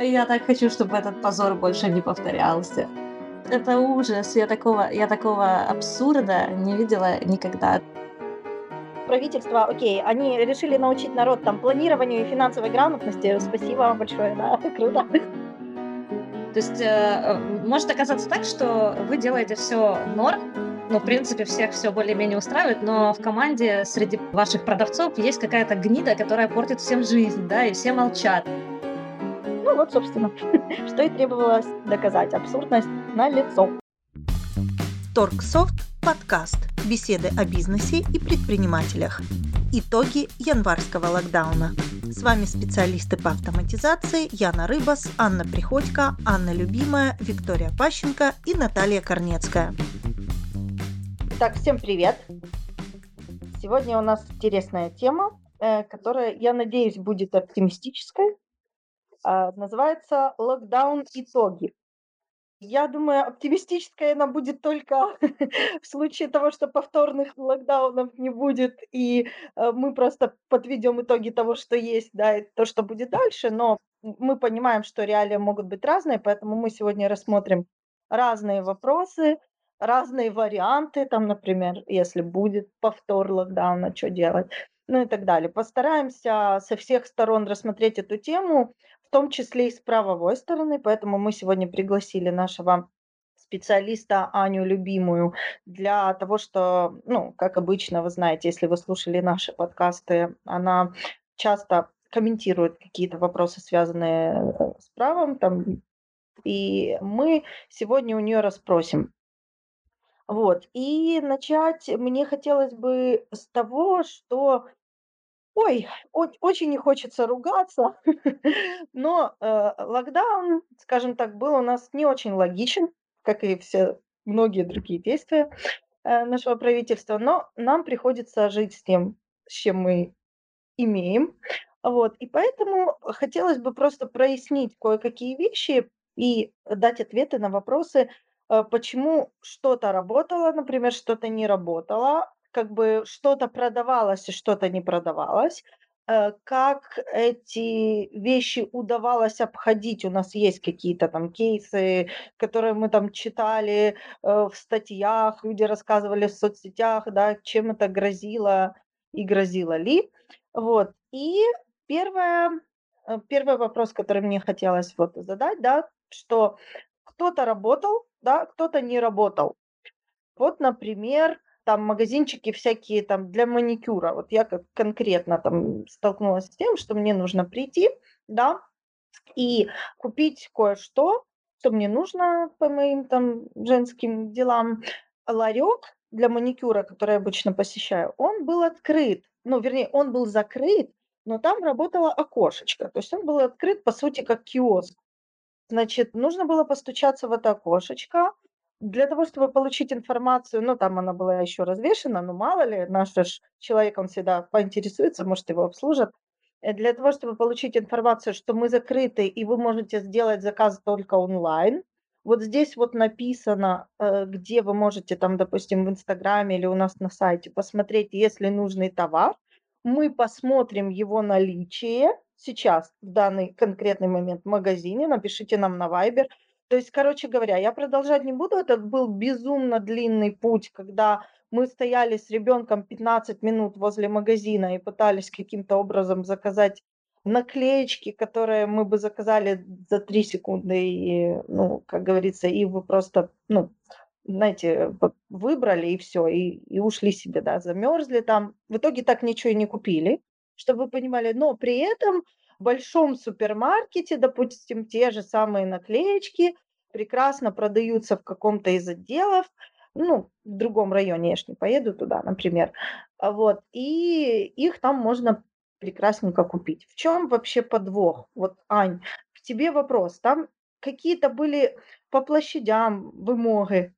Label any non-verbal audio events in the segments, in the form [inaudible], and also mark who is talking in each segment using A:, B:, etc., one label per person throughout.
A: Я так хочу, чтобы этот позор больше не повторялся. Это ужас. Я такого, я такого абсурда не видела никогда.
B: Правительство, окей, они решили научить народ там планированию и финансовой грамотности. Спасибо вам большое, да, [laughs] круто.
A: То есть э, может оказаться так, что вы делаете все норм, ну, в принципе, всех все более-менее устраивает, но в команде среди ваших продавцов есть какая-то гнида, которая портит всем жизнь, да, и все молчат.
B: Вот, собственно, [laughs] что и требовалось доказать. Абсурдность на лицо.
C: Торгсофт подкаст. Беседы о бизнесе и предпринимателях. Итоги январского локдауна. С вами специалисты по автоматизации Яна Рыбас, Анна Приходько, Анна Любимая, Виктория Пащенко и Наталья Корнецкая.
B: Так, всем привет. Сегодня у нас интересная тема, э, которая, я надеюсь, будет оптимистической. А, называется «Локдаун. Итоги». Я думаю, оптимистическая она будет только [laughs] в случае того, что повторных локдаунов не будет, и э, мы просто подведем итоги того, что есть, да, и то, что будет дальше. Но мы понимаем, что реалии могут быть разные, поэтому мы сегодня рассмотрим разные вопросы, разные варианты, там, например, если будет повтор локдауна, что делать, ну и так далее. Постараемся со всех сторон рассмотреть эту тему, в том числе и с правовой стороны, поэтому мы сегодня пригласили нашего специалиста Аню Любимую для того, что, ну, как обычно, вы знаете, если вы слушали наши подкасты, она часто комментирует какие-то вопросы, связанные э, с правом, там, и мы сегодня у нее расспросим, вот. И начать мне хотелось бы с того, что, ой, очень не хочется ругаться, [laughs] но э, локдаун, скажем так, был у нас не очень логичен, как и все многие другие действия э, нашего правительства, но нам приходится жить с тем, с чем мы имеем. Вот. И поэтому хотелось бы просто прояснить кое-какие вещи и дать ответы на вопросы, э, почему что-то работало, например, что-то не работало, как бы что-то продавалось и что-то не продавалось, э, как эти вещи удавалось обходить. У нас есть какие-то там кейсы, которые мы там читали э, в статьях, люди рассказывали в соцсетях, да, чем это грозило и грозило ли. Вот. И первое, первый вопрос, который мне хотелось вот задать, да, что кто-то работал, да, кто-то не работал. Вот, например, там магазинчики всякие там для маникюра. Вот я как конкретно там столкнулась с тем, что мне нужно прийти, да, и купить кое-что, что мне нужно по моим там женским делам. Ларек для маникюра, который я обычно посещаю, он был открыт. Ну, вернее, он был закрыт, но там работало окошечко. То есть он был открыт, по сути, как киоск. Значит, нужно было постучаться в это окошечко для того, чтобы получить информацию. Ну, там она была еще развешена, но мало ли, наш ж человек, он всегда поинтересуется, может, его обслужат. Э, для того, чтобы получить информацию, что мы закрыты, и вы можете сделать заказ только онлайн. Вот здесь вот написано, э, где вы можете там, допустим, в Инстаграме или у нас на сайте посмотреть, если нужный товар. Мы посмотрим его наличие, сейчас, в данный конкретный момент в магазине, напишите нам на Viber. То есть, короче говоря, я продолжать не буду. Это был безумно длинный путь, когда мы стояли с ребенком 15 минут возле магазина и пытались каким-то образом заказать наклеечки, которые мы бы заказали за 3 секунды, и, ну, как говорится, и вы просто, ну, знаете, выбрали и все, и, и ушли себе, да, замерзли там. В итоге так ничего и не купили чтобы вы понимали. Но при этом в большом супермаркете, допустим, те же самые наклеечки прекрасно продаются в каком-то из отделов, ну, в другом районе, я ж не поеду туда, например, а вот, и их там можно прекрасненько купить. В чем вообще подвох? Вот, Ань, к тебе вопрос. Там какие-то были по площадям вымоги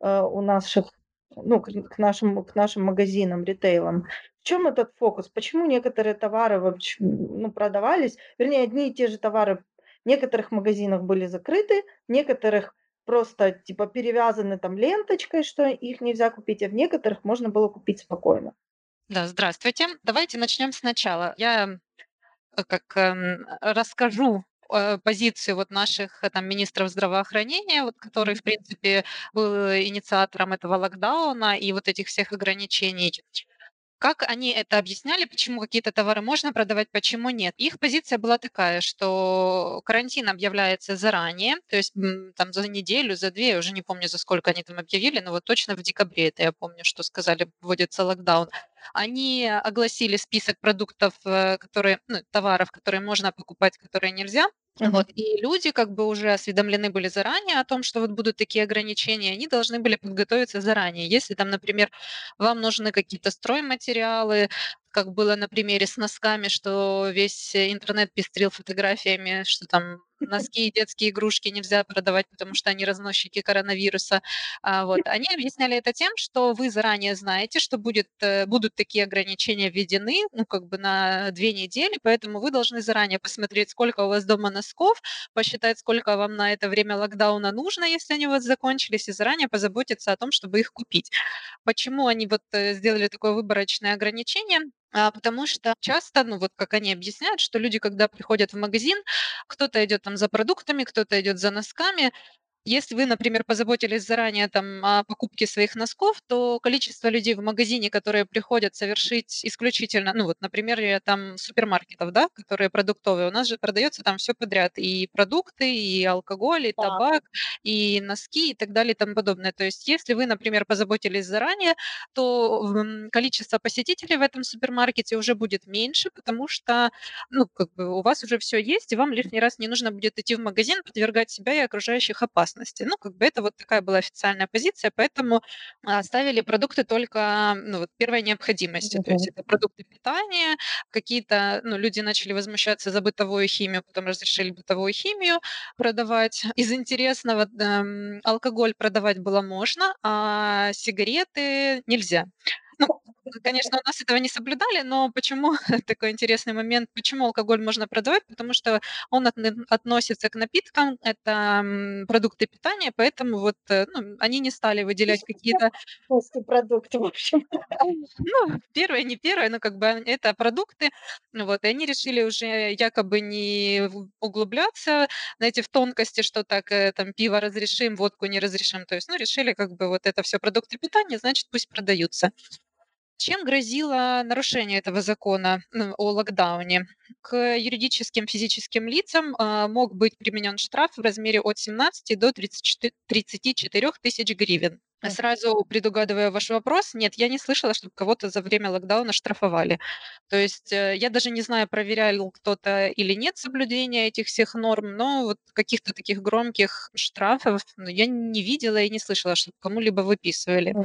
B: э, у наших, ну, к, к нашим, к нашим магазинам, ритейлам. В чем этот фокус? Почему некоторые товары вообще, ну, продавались, вернее, одни и те же товары в некоторых магазинах были закрыты, в некоторых просто типа перевязаны там ленточкой, что их нельзя купить, а в некоторых можно было купить спокойно.
D: Да, здравствуйте. Давайте начнем сначала. Я э, как эм, расскажу э, позицию вот наших там министров здравоохранения, вот, который, в принципе, был инициатором этого локдауна и вот этих всех ограничений. Как они это объясняли, почему какие-то товары можно продавать, почему нет? Их позиция была такая, что карантин объявляется заранее, то есть там за неделю, за две, я уже не помню, за сколько они там объявили, но вот точно в декабре это я помню, что сказали, вводится локдаун. Они огласили список продуктов, э, которые, ну, товаров, которые можно покупать, которые нельзя. Uh-huh. Вот, и люди как бы уже осведомлены были заранее о том, что вот будут такие ограничения, они должны были подготовиться заранее. Если там, например, вам нужны какие-то стройматериалы, как было на примере с носками, что весь интернет пестрил фотографиями, что там носки и детские игрушки нельзя продавать, потому что они разносчики коронавируса. А, вот. Они объясняли это тем, что вы заранее знаете, что будет, э, будут такие ограничения введены, ну, как бы на две недели, поэтому вы должны заранее посмотреть, сколько у вас дома носков, посчитать, сколько вам на это время локдауна нужно, если они у вас закончились, и заранее позаботиться о том, чтобы их купить. Почему они вот э, сделали такое выборочное ограничение? А, потому что часто, ну вот как они объясняют, что люди, когда приходят в магазин, кто-то идет там за продуктами, кто-то идет за носками, если вы, например, позаботились заранее там о покупке своих носков, то количество людей в магазине, которые приходят совершить исключительно, ну вот, например, там супермаркетов, да, которые продуктовые, у нас же продается там все подряд, и продукты, и алкоголь, и табак, и носки, и так далее, и тому подобное. То есть, если вы, например, позаботились заранее, то количество посетителей в этом супермаркете уже будет меньше, потому что, ну, как бы у вас уже все есть, и вам лишний раз не нужно будет идти в магазин, подвергать себя и окружающих опасности безопасности. Ну, как бы это вот такая была официальная позиция, поэтому оставили продукты только ну, вот, первой необходимости. Mm-hmm. То есть это продукты питания, какие-то, ну, люди начали возмущаться за бытовую химию, потом разрешили бытовую химию продавать. Из интересного эм, алкоголь продавать было можно, а сигареты нельзя. Конечно, у нас этого не соблюдали, но почему [laughs] такой интересный момент, почему алкоголь можно продавать? Потому что он от, относится к напиткам, это продукты питания, поэтому вот э, ну, они не стали выделять какие-то...
B: продукты, в общем.
D: Ну, первое, не первое, но как бы это продукты, вот, и они решили уже якобы не углубляться, знаете, в тонкости, что так, э, там, пиво разрешим, водку не разрешим, то есть, ну, решили как бы вот это все продукты питания, значит, пусть продаются. Чем грозило нарушение этого закона о локдауне? К юридическим физическим лицам а, мог быть применен штраф в размере от 17 до 34, 34 тысяч гривен. Сразу предугадывая ваш вопрос, нет, я не слышала, чтобы кого-то за время локдауна штрафовали. То есть э, я даже не знаю, проверял кто-то или нет соблюдения этих всех норм, но вот каких-то таких громких штрафов ну, я не видела и не слышала, чтобы кому-либо выписывали.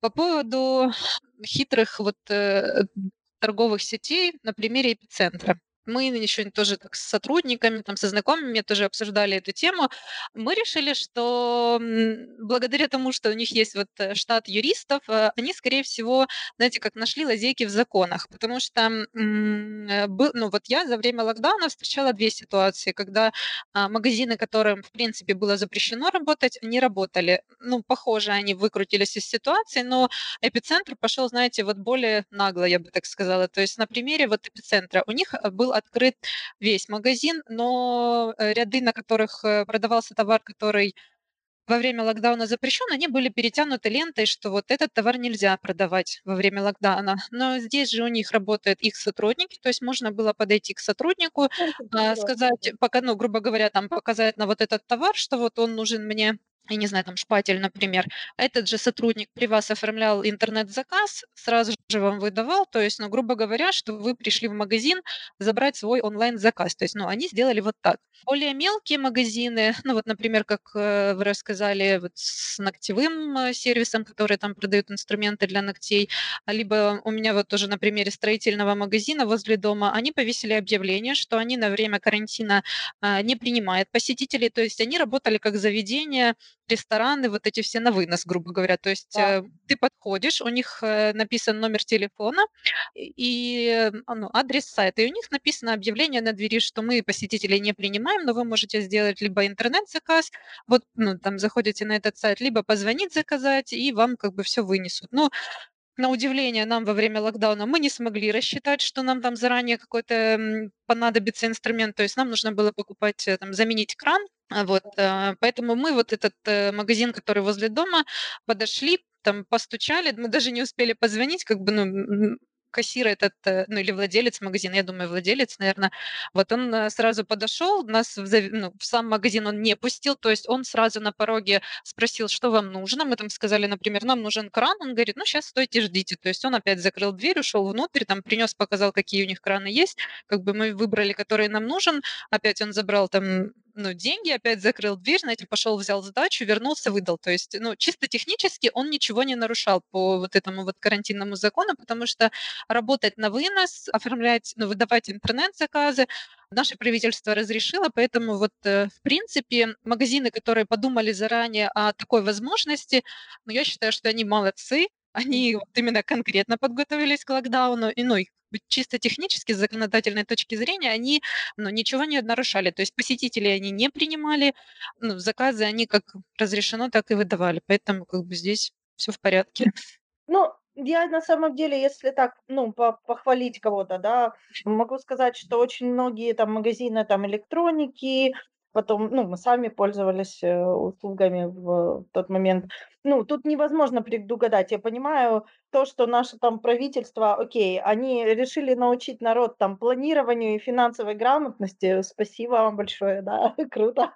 D: По поводу хитрых вот э, торговых сетей на примере эпицентра мы еще тоже так с сотрудниками, там, со знакомыми тоже обсуждали эту тему. Мы решили, что благодаря тому, что у них есть вот э, штат юристов, э, они, скорее всего, знаете, как нашли лазейки в законах, потому что, э, ну вот я за время локдауна встречала две ситуации, когда а, магазины, которым, в принципе, было запрещено работать, не работали. Ну, похоже, они выкрутились из ситуации, но эпицентр пошел, знаете, вот более нагло, я бы так сказала. То есть на примере вот эпицентра у них был открыт весь магазин, но э, ряды, на которых э, продавался товар, который во время локдауна запрещен, они были перетянуты лентой, что вот этот товар нельзя продавать во время локдауна. Но здесь же у них работают их сотрудники, то есть можно было подойти к сотруднику, а, сказать, пока, ну, грубо говоря, там показать на вот этот товар, что вот он нужен мне, я не знаю, там шпатель, например, этот же сотрудник при вас оформлял интернет-заказ, сразу же вам выдавал, то есть, ну, грубо говоря, что вы пришли в магазин забрать свой онлайн-заказ. То есть, ну, они сделали вот так. Более мелкие магазины, ну, вот, например, как э, вы рассказали, вот с ногтевым э, сервисом, который там продают инструменты для ногтей, либо у меня вот тоже на примере строительного магазина возле дома, они повесили объявление, что они на время карантина а, не принимают посетителей, то есть они работали как заведение, рестораны, вот эти все на вынос, грубо говоря. То есть да. Э, ты подходишь, у них э, написан номер телефона и ну, адрес сайта, и у них написано объявление на двери, что мы посетителей не принимаем, но вы можете сделать либо интернет-заказ, вот ну, там заходите на этот сайт, либо позвонить заказать, и вам как бы все вынесут. Ну, на удивление нам во время локдауна мы не смогли рассчитать, что нам там заранее какой-то понадобится инструмент, то есть нам нужно было покупать, э, там, заменить кран, а вот, э, поэтому мы вот этот э, магазин, который возле дома, подошли, там постучали, мы даже не успели позвонить, как бы, ну, кассир этот, э, ну или владелец магазина, я думаю, владелец, наверное, вот он э, сразу подошел, нас в, ну, в сам магазин он не пустил, то есть он сразу на пороге спросил, что вам нужно. Мы там сказали, например, нам нужен кран. Он говорит, ну сейчас стойте, ждите. То есть он опять закрыл дверь, ушел внутрь, там принес, показал, какие у них краны есть. Как бы мы выбрали, который нам нужен. Опять он забрал там ну, деньги, опять закрыл дверь, знаете, пошел, взял сдачу, вернулся, выдал. То есть, ну, чисто технически он ничего не нарушал по вот этому вот карантинному закону, потому что работать на вынос, оформлять, ну, выдавать интернет-заказы, наше правительство разрешило, поэтому вот, э, в принципе, магазины, которые подумали заранее о такой возможности, ну, я считаю, что они молодцы, они вот именно конкретно подготовились к локдауну, и, ну, чисто технически, с законодательной точки зрения, они ну, ничего не нарушали. То есть посетители они не принимали, ну, заказы они как разрешено, так и выдавали. Поэтому как бы здесь все в порядке.
B: Ну, я на самом деле, если так, ну, похвалить кого-то, да, могу сказать, что очень многие там магазины там электроники, потом, ну, мы сами пользовались э, услугами в тот момент. Ну, тут невозможно предугадать. Я понимаю то, что наше там правительство, окей, они решили научить народ там планированию и финансовой грамотности. Спасибо вам большое, да, [laughs] круто.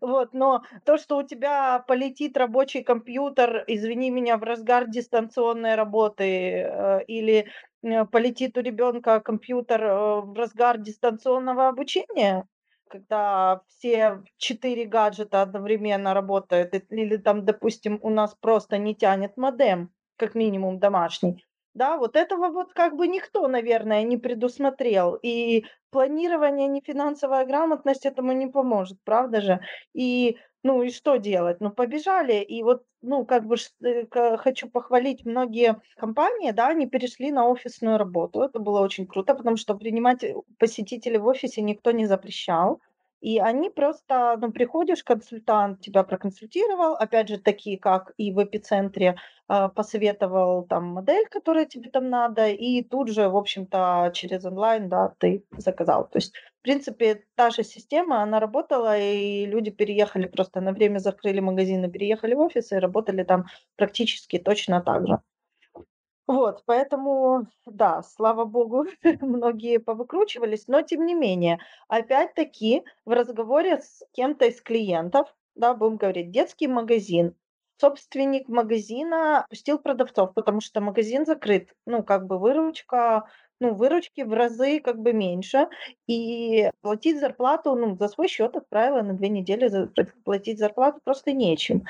B: Вот, но то, что у тебя полетит рабочий компьютер, извини меня, в разгар дистанционной работы, э, или э, полетит у ребенка компьютер в разгар дистанционного обучения, когда все четыре гаджета одновременно работают, или там, допустим, у нас просто не тянет модем, как минимум домашний, да, вот этого вот как бы никто, наверное, не предусмотрел. И планирование, не финансовая грамотность этому не поможет, правда же? И ну и что делать? Ну побежали. И вот, ну как бы э, хочу похвалить многие компании, да, они перешли на офисную работу. Это было очень круто, потому что принимать э, посетителей в офисе никто не запрещал. И они просто, ну, приходишь, консультант тебя проконсультировал, опять же, такие, как и в эпицентре, э, посоветовал там модель, которая тебе там надо, и тут же, в общем-то, через онлайн, да, ты заказал. То есть, в принципе, та же система, она работала, и люди переехали просто на время, закрыли магазины, переехали в офис и работали там практически точно так же. Вот, поэтому, да, слава богу, [laughs] многие повыкручивались, но тем не менее, опять-таки в разговоре с кем-то из клиентов, да, будем говорить, детский магазин, собственник магазина пустил продавцов, потому что магазин закрыт, ну, как бы выручка, ну, выручки в разы как бы меньше, и платить зарплату, ну, за свой счет отправила на две недели, платить зарплату просто нечем.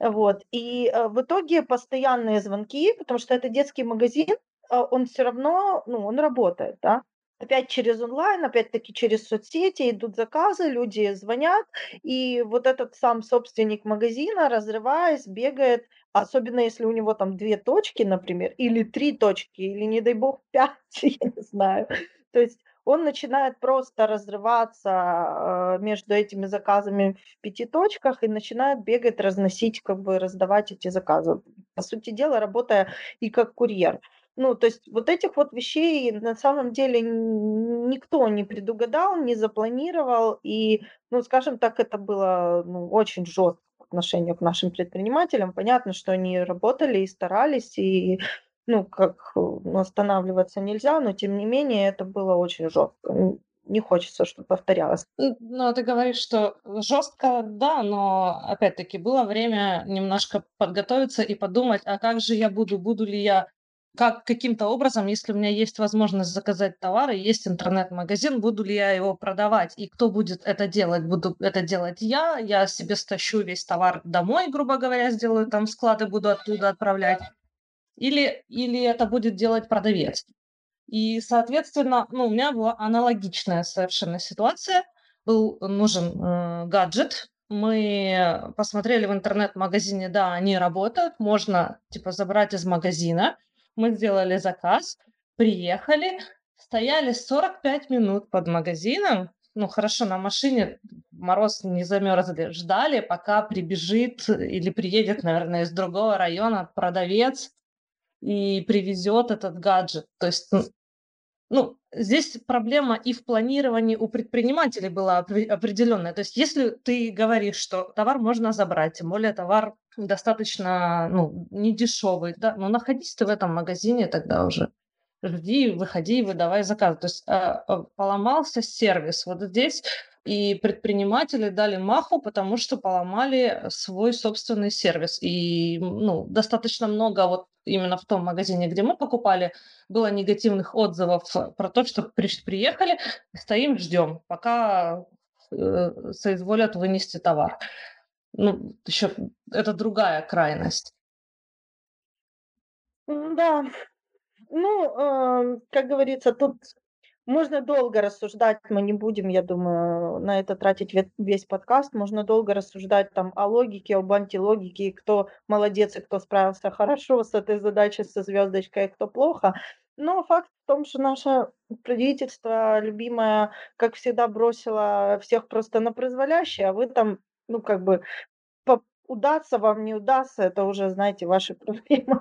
B: Вот. И э, в итоге постоянные звонки, потому что это детский магазин, а он все равно, ну, он работает, да. Опять через онлайн, опять-таки через соцсети идут заказы, люди звонят, и вот этот сам собственник магазина, разрываясь, бегает, особенно если у него там две точки, например, или три точки, или, не дай бог, [laughs] пять, я не знаю. То есть он начинает просто разрываться э, между этими заказами в пяти точках и начинает бегать, разносить, как бы раздавать эти заказы. По сути дела, работая и как курьер. Ну, то есть вот этих вот вещей на самом деле никто не предугадал, не запланировал. И, ну, скажем так, это было ну, очень жестко отношению к нашим предпринимателям. Понятно, что они работали и старались, и ну, как ну, останавливаться нельзя, но тем не менее это было очень жестко. Не хочется, чтобы повторялось.
A: Ну, ты говоришь, что жестко, да, но опять-таки было время немножко подготовиться и подумать, а как же я буду, буду ли я как каким-то образом, если у меня есть возможность заказать товары, есть интернет-магазин, буду ли я его продавать, и кто будет это делать? Буду это делать я, я себе стащу весь товар домой, грубо говоря, сделаю там склады, буду оттуда отправлять или, или это будет делать продавец. И, соответственно, ну, у меня была аналогичная совершенно ситуация. Был нужен э, гаджет. Мы посмотрели в интернет-магазине, да, они работают, можно типа забрать из магазина. Мы сделали заказ, приехали, стояли 45 минут под магазином. Ну, хорошо, на машине мороз не замерзли. Ждали, пока прибежит или приедет, наверное, из другого района продавец и привезет этот гаджет. То есть, ну, здесь проблема и в планировании у предпринимателей была определенная. То есть, если ты говоришь, что товар можно забрать, тем более товар достаточно, ну, не дешевый, да, но находись ты в этом магазине тогда уже жди, выходи, выдавай заказ. То есть э, поломался сервис вот здесь, и предприниматели дали маху, потому что поломали свой собственный сервис. И ну, достаточно много вот именно в том магазине, где мы покупали, было негативных отзывов про то, что при, приехали, стоим, ждем, пока э, соизволят вынести товар. Ну, еще это другая крайность.
B: Да, ну, э, как говорится, тут можно долго рассуждать, мы не будем, я думаю, на это тратить весь подкаст. Можно долго рассуждать там о логике, об антилогике, кто молодец и кто справился хорошо с этой задачей со звездочкой, и кто плохо. Но факт в том, что наше правительство любимое, как всегда, бросило всех просто на произволящее, а вы там, ну, как бы, удастся вам, не удастся, это уже, знаете, ваши [laughs] проблемы.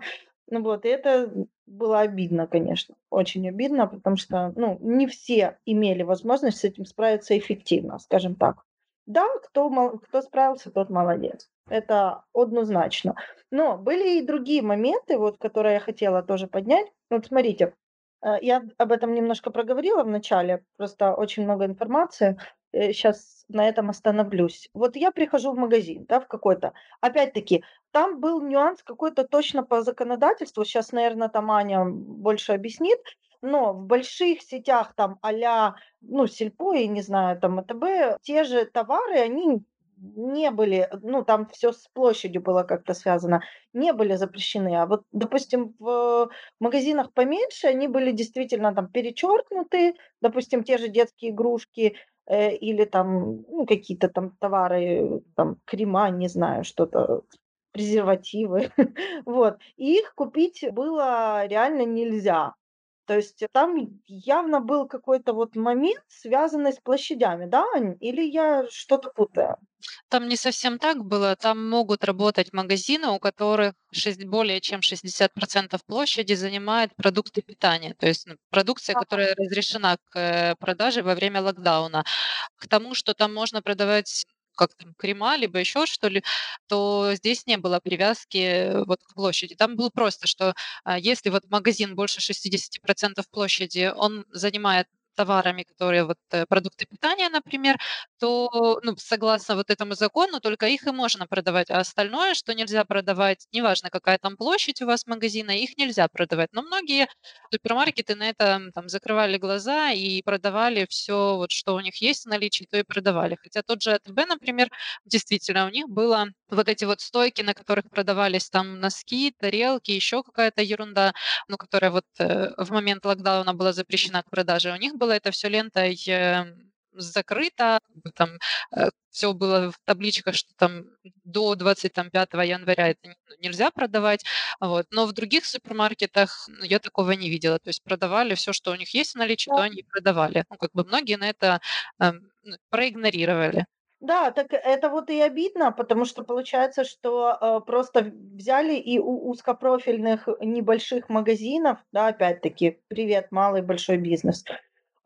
B: Ну вот, и это было обидно, конечно, очень обидно, потому что, ну, не все имели возможность с этим справиться эффективно, скажем так. Да, кто, кто справился, тот молодец. Это однозначно. Но были и другие моменты, вот, которые я хотела тоже поднять. Вот смотрите, э, я об этом немножко проговорила в начале, просто очень много информации. Сейчас э, на этом остановлюсь. Вот я прихожу в магазин, да, в какой-то. Опять-таки, там был нюанс какой-то точно по законодательству. Сейчас, наверное, там Аня больше объяснит. Но в больших сетях там а ну, Сельпо и, не знаю, там АТБ, те же товары, они не были, ну, там все с площадью было как-то связано, не были запрещены. А вот, допустим, в магазинах поменьше они были действительно там перечеркнуты, допустим, те же детские игрушки э, или там ну, какие-то там товары, там крема, не знаю, что-то презервативы, [laughs] вот. И их купить было реально нельзя. То есть там явно был какой-то вот момент, связанный с площадями, да, Или я что-то путаю?
D: Там не совсем так было. Там могут работать магазины, у которых 6, более чем 60% площади занимает продукты питания, то есть ну, продукция, которая разрешена к э, продаже во время локдауна. К тому, что там можно продавать как там крема, либо еще что ли, то здесь не было привязки вот к площади. Там было просто, что а, если вот магазин больше 60% площади, он занимает товарами, которые вот э, продукты питания, например, то, ну, согласно вот этому закону, только их и можно продавать, а остальное, что нельзя продавать, неважно, какая там площадь у вас магазина, их нельзя продавать. Но многие супермаркеты на это там закрывали глаза и продавали все, вот что у них есть в наличии, то и продавали. Хотя тот же АТБ, например, действительно, у них было вот эти вот стойки, на которых продавались там носки, тарелки, еще какая-то ерунда, ну, которая вот э, в момент локдауна была запрещена к продаже. У них было это все лентой э, закрыто, там э, все было в табличках, что там до 25 января это нельзя продавать, вот. но в других супермаркетах ну, я такого не видела, то есть продавали все, что у них есть в наличии, то они продавали. Ну, как бы многие на это э, проигнорировали.
B: Да, так это вот и обидно, потому что получается, что э, просто взяли и у узкопрофильных небольших магазинов, да, опять-таки, привет, малый большой бизнес,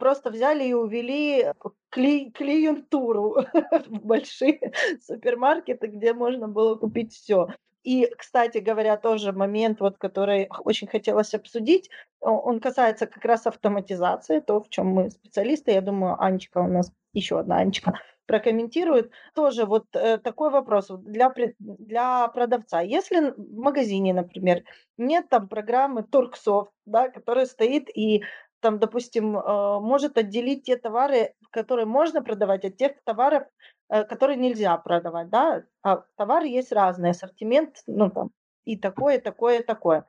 B: просто взяли и увели кли- клиентуру [laughs] в большие [laughs] супермаркеты, где можно было купить все. И, кстати говоря, тоже момент, вот, который очень хотелось обсудить, он касается как раз автоматизации, то, в чем мы специалисты. Я думаю, Анечка у нас, еще одна Анечка, [laughs] прокомментирует. Тоже вот э, такой вопрос для, для продавца. Если в магазине, например, нет там программы Торксофт, да, которая стоит и там, допустим, э, может отделить те товары, которые можно продавать, от тех товаров, э, которые нельзя продавать, да, а товары есть разные, ассортимент, ну там и такое, такое, такое.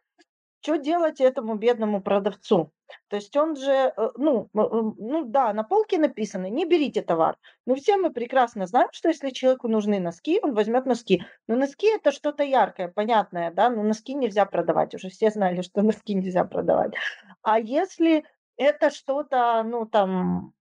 B: Что делать этому бедному продавцу? То есть он же, э, ну, ну да, на полке написано, не берите товар. Но все мы прекрасно знаем, что если человеку нужны носки, он возьмет носки. Но носки это что-то яркое, понятное, да, но носки нельзя продавать. Уже все знали, что носки нельзя продавать. А если это что-то, ну, там,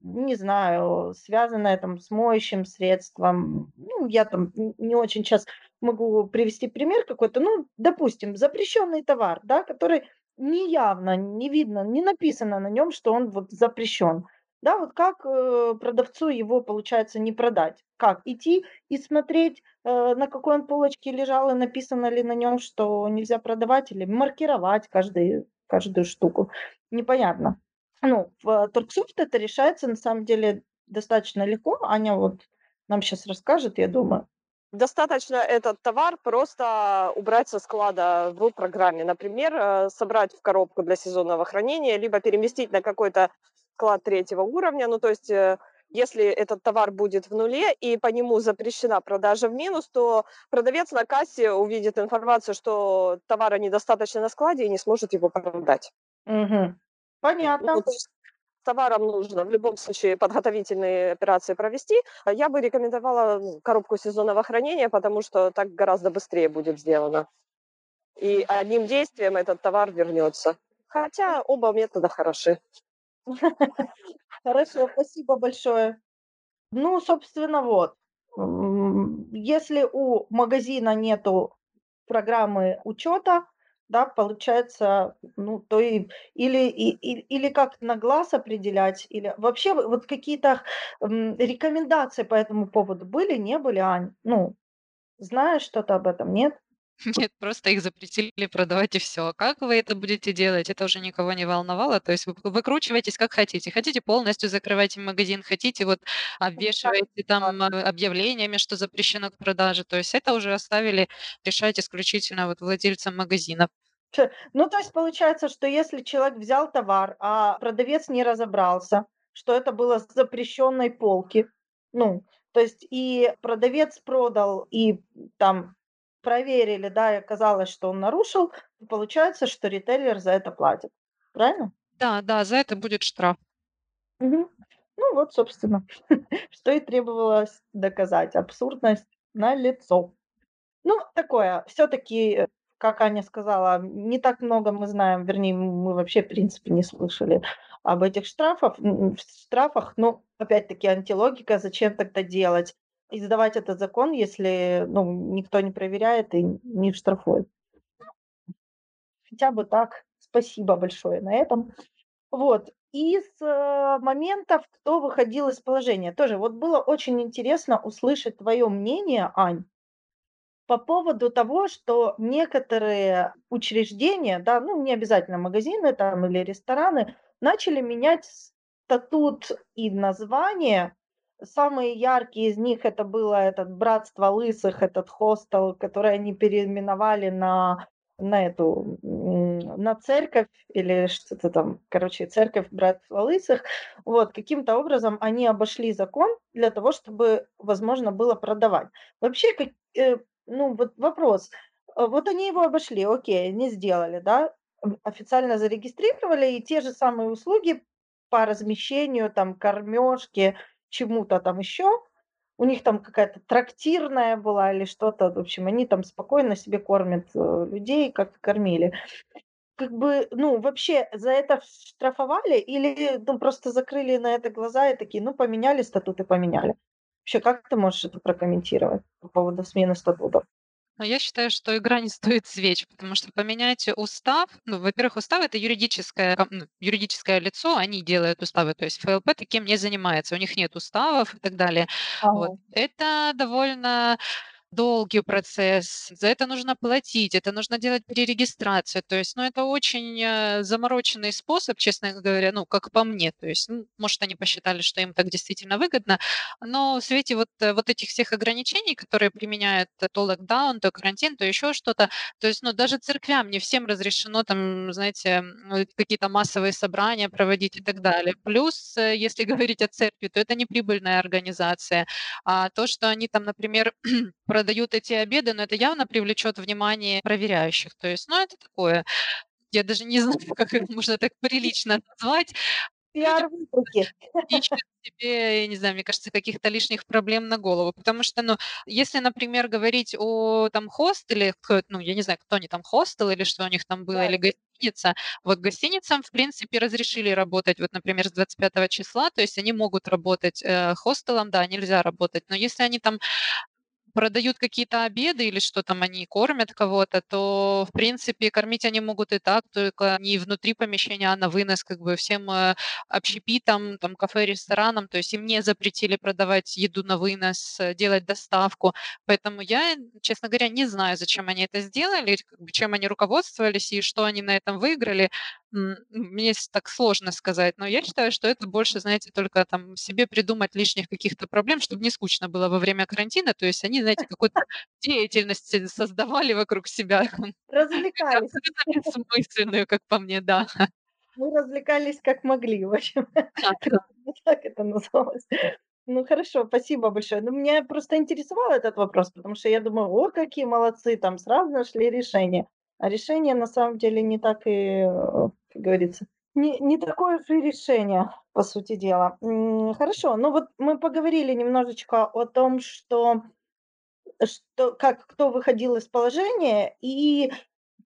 B: не знаю, связанное там с моющим средством. Ну, я там не очень сейчас могу привести пример какой-то, ну, допустим, запрещенный товар, да, который неявно, не видно, не написано на нем, что он вот запрещен. Да, вот как э, продавцу его, получается, не продать? Как? Идти и смотреть, э, на какой он полочке лежал и написано ли на нем, что нельзя продавать, или маркировать каждый, каждую штуку. Непонятно. Ну, в Торксофт это решается на самом деле достаточно легко. Аня вот нам сейчас расскажет, я думаю.
E: Достаточно этот товар просто убрать со склада в программе. Например, э, собрать в коробку для сезонного хранения, либо переместить на какой-то склад третьего уровня. Ну, то есть э, если этот товар будет в нуле и по нему запрещена продажа в минус, то продавец на кассе увидит информацию, что товара недостаточно на складе и не сможет его продать.
B: Угу. Понятно. Ну,
E: товаром нужно в любом случае подготовительные операции провести. Я бы рекомендовала ну, коробку сезонного хранения, потому что так гораздо быстрее будет сделано. И одним действием этот товар вернется. Хотя оба метода хороши. [laughs]
B: Хорошо, спасибо большое. Ну, собственно, вот. Если у магазина нету программы учета, да, получается, ну, то и или, и, или как на глаз определять, или вообще вот какие-то рекомендации по этому поводу были, не были, Ань? Ну, знаешь что-то об этом, нет? [laughs]
D: Нет, просто их запретили продавать и все. А как вы это будете делать? Это уже никого не волновало. То есть вы выкручиваетесь как хотите. Хотите полностью закрывайте магазин, хотите вот обвешиваете там а, объявлениями, что запрещено к продаже. То есть это уже оставили решать исключительно вот владельцам магазинов.
B: Ну, то есть получается, что если человек взял товар, а продавец не разобрался, что это было с запрещенной полки, ну, то есть и продавец продал, и там проверили, да, и оказалось, что он нарушил, получается, что ритейлер за это платит. Правильно?
D: Да, да, за это будет штраф.
B: Угу. Ну вот, собственно, [laughs] что и требовалось доказать. Абсурдность на лицо. Ну, такое, все-таки, как Аня сказала, не так много мы знаем, вернее, мы вообще, в принципе, не слышали об этих штрафах, штрафах, но, опять-таки, антилогика, зачем тогда делать? Издавать этот закон, если ну, никто не проверяет и не штрафует. Хотя бы так. Спасибо большое на этом. Вот. Из э, моментов, кто выходил из положения. Тоже вот было очень интересно услышать твое мнение, Ань, по поводу того, что некоторые учреждения, да, ну не обязательно магазины там или рестораны, начали менять статут и название Самые яркие из них это было этот «Братство лысых», этот хостел, который они переименовали на на эту, на церковь или что-то там, короче, церковь Братства Лысых. Вот, каким-то образом они обошли закон для того, чтобы возможно было продавать. Вообще, как, э, ну, вот вопрос. Э, вот они его обошли, окей, они сделали, да, официально зарегистрировали, и те же самые услуги по размещению, там, кормежки, чему-то там еще. У них там какая-то трактирная была или что-то. В общем, они там спокойно себе кормят э, людей, как кормили. Как бы, ну, вообще за это штрафовали или ну, просто закрыли на это глаза и такие, ну, поменяли статуты, поменяли. Вообще, как ты можешь это прокомментировать по поводу смены статутов?
D: Но я считаю, что игра не стоит свеч, потому что поменять устав, ну, во-первых, устав это юридическое, ну, юридическое лицо, они делают уставы, то есть ФЛП таким не занимается, у них нет уставов и так далее. Ага. Вот. Это довольно долгий процесс, за это нужно платить, это нужно делать перерегистрацию. То есть, ну, это очень э, замороченный способ, честно говоря, ну, как по мне. То есть, ну, может, они посчитали, что им так действительно выгодно, но в свете вот, э, вот этих всех ограничений, которые применяют то локдаун, то карантин, то еще что-то, то есть, ну, даже церквям не всем разрешено там, знаете, какие-то массовые собрания проводить и так далее. Плюс, э, если [laughs] говорить о церкви, то это не прибыльная организация. А то, что они там, например, [clears throat] продают эти обеды, но это явно привлечет внимание проверяющих. То есть, ну, это такое, я даже не [laughs] знаю, как это можно так прилично назвать.
B: Пиар-выпуски.
D: Ищут себе, я не знаю, мне кажется, каких-то лишних проблем на голову. Потому что, ну, если, например, говорить о там хостеле, ну, я не знаю, кто они там, хостел или что у них там было, да. или гостиница, вот гостиницам, в принципе, разрешили работать, вот, например, с 25 числа, то есть они могут работать э, хостелом, да, нельзя работать, но если они там продают какие-то обеды или что там они кормят кого-то, то, в принципе, кормить они могут и так, только не внутри помещения, а на вынос, как бы всем э, общепитам, там, кафе, ресторанам, то есть им не запретили продавать еду на вынос, э, делать доставку. Поэтому я, честно говоря, не знаю, зачем они это сделали, чем они руководствовались и что они на этом выиграли. Мне так сложно сказать, но я считаю, что это больше, знаете, только там себе придумать лишних каких-то проблем, чтобы не скучно было во время карантина. То есть они, знаете, какую-то деятельность создавали вокруг себя. [laughs]
B: Развлекались.
D: Бессмысленную, как по мне, да.
B: Мы развлекались как могли, в общем. [laughs] Так это называлось. Ну хорошо, спасибо большое. Ну, меня просто интересовал этот вопрос, потому что я думаю, о, какие молодцы, там сразу нашли решение. Решение на самом деле не так и, э, как говорится, не, не такое и решение, по сути дела. Хорошо, ну вот мы поговорили немножечко о том, что, что как кто выходил из положения, и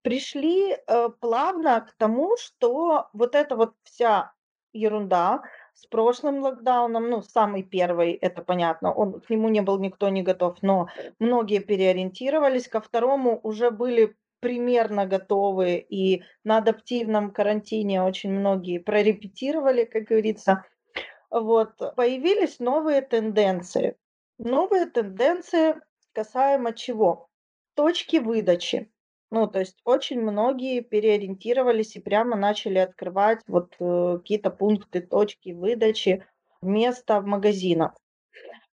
B: пришли э, плавно к тому, что вот эта вот вся ерунда с прошлым локдауном, ну, самый первый, это понятно, он, к нему не был никто не готов, но многие переориентировались, ко второму уже были примерно готовы, и на адаптивном карантине очень многие прорепетировали, как говорится. Вот, появились новые тенденции. Новые тенденции касаемо чего? Точки выдачи. Ну, то есть очень многие переориентировались и прямо начали открывать вот э, какие-то пункты, точки выдачи, места в магазинах.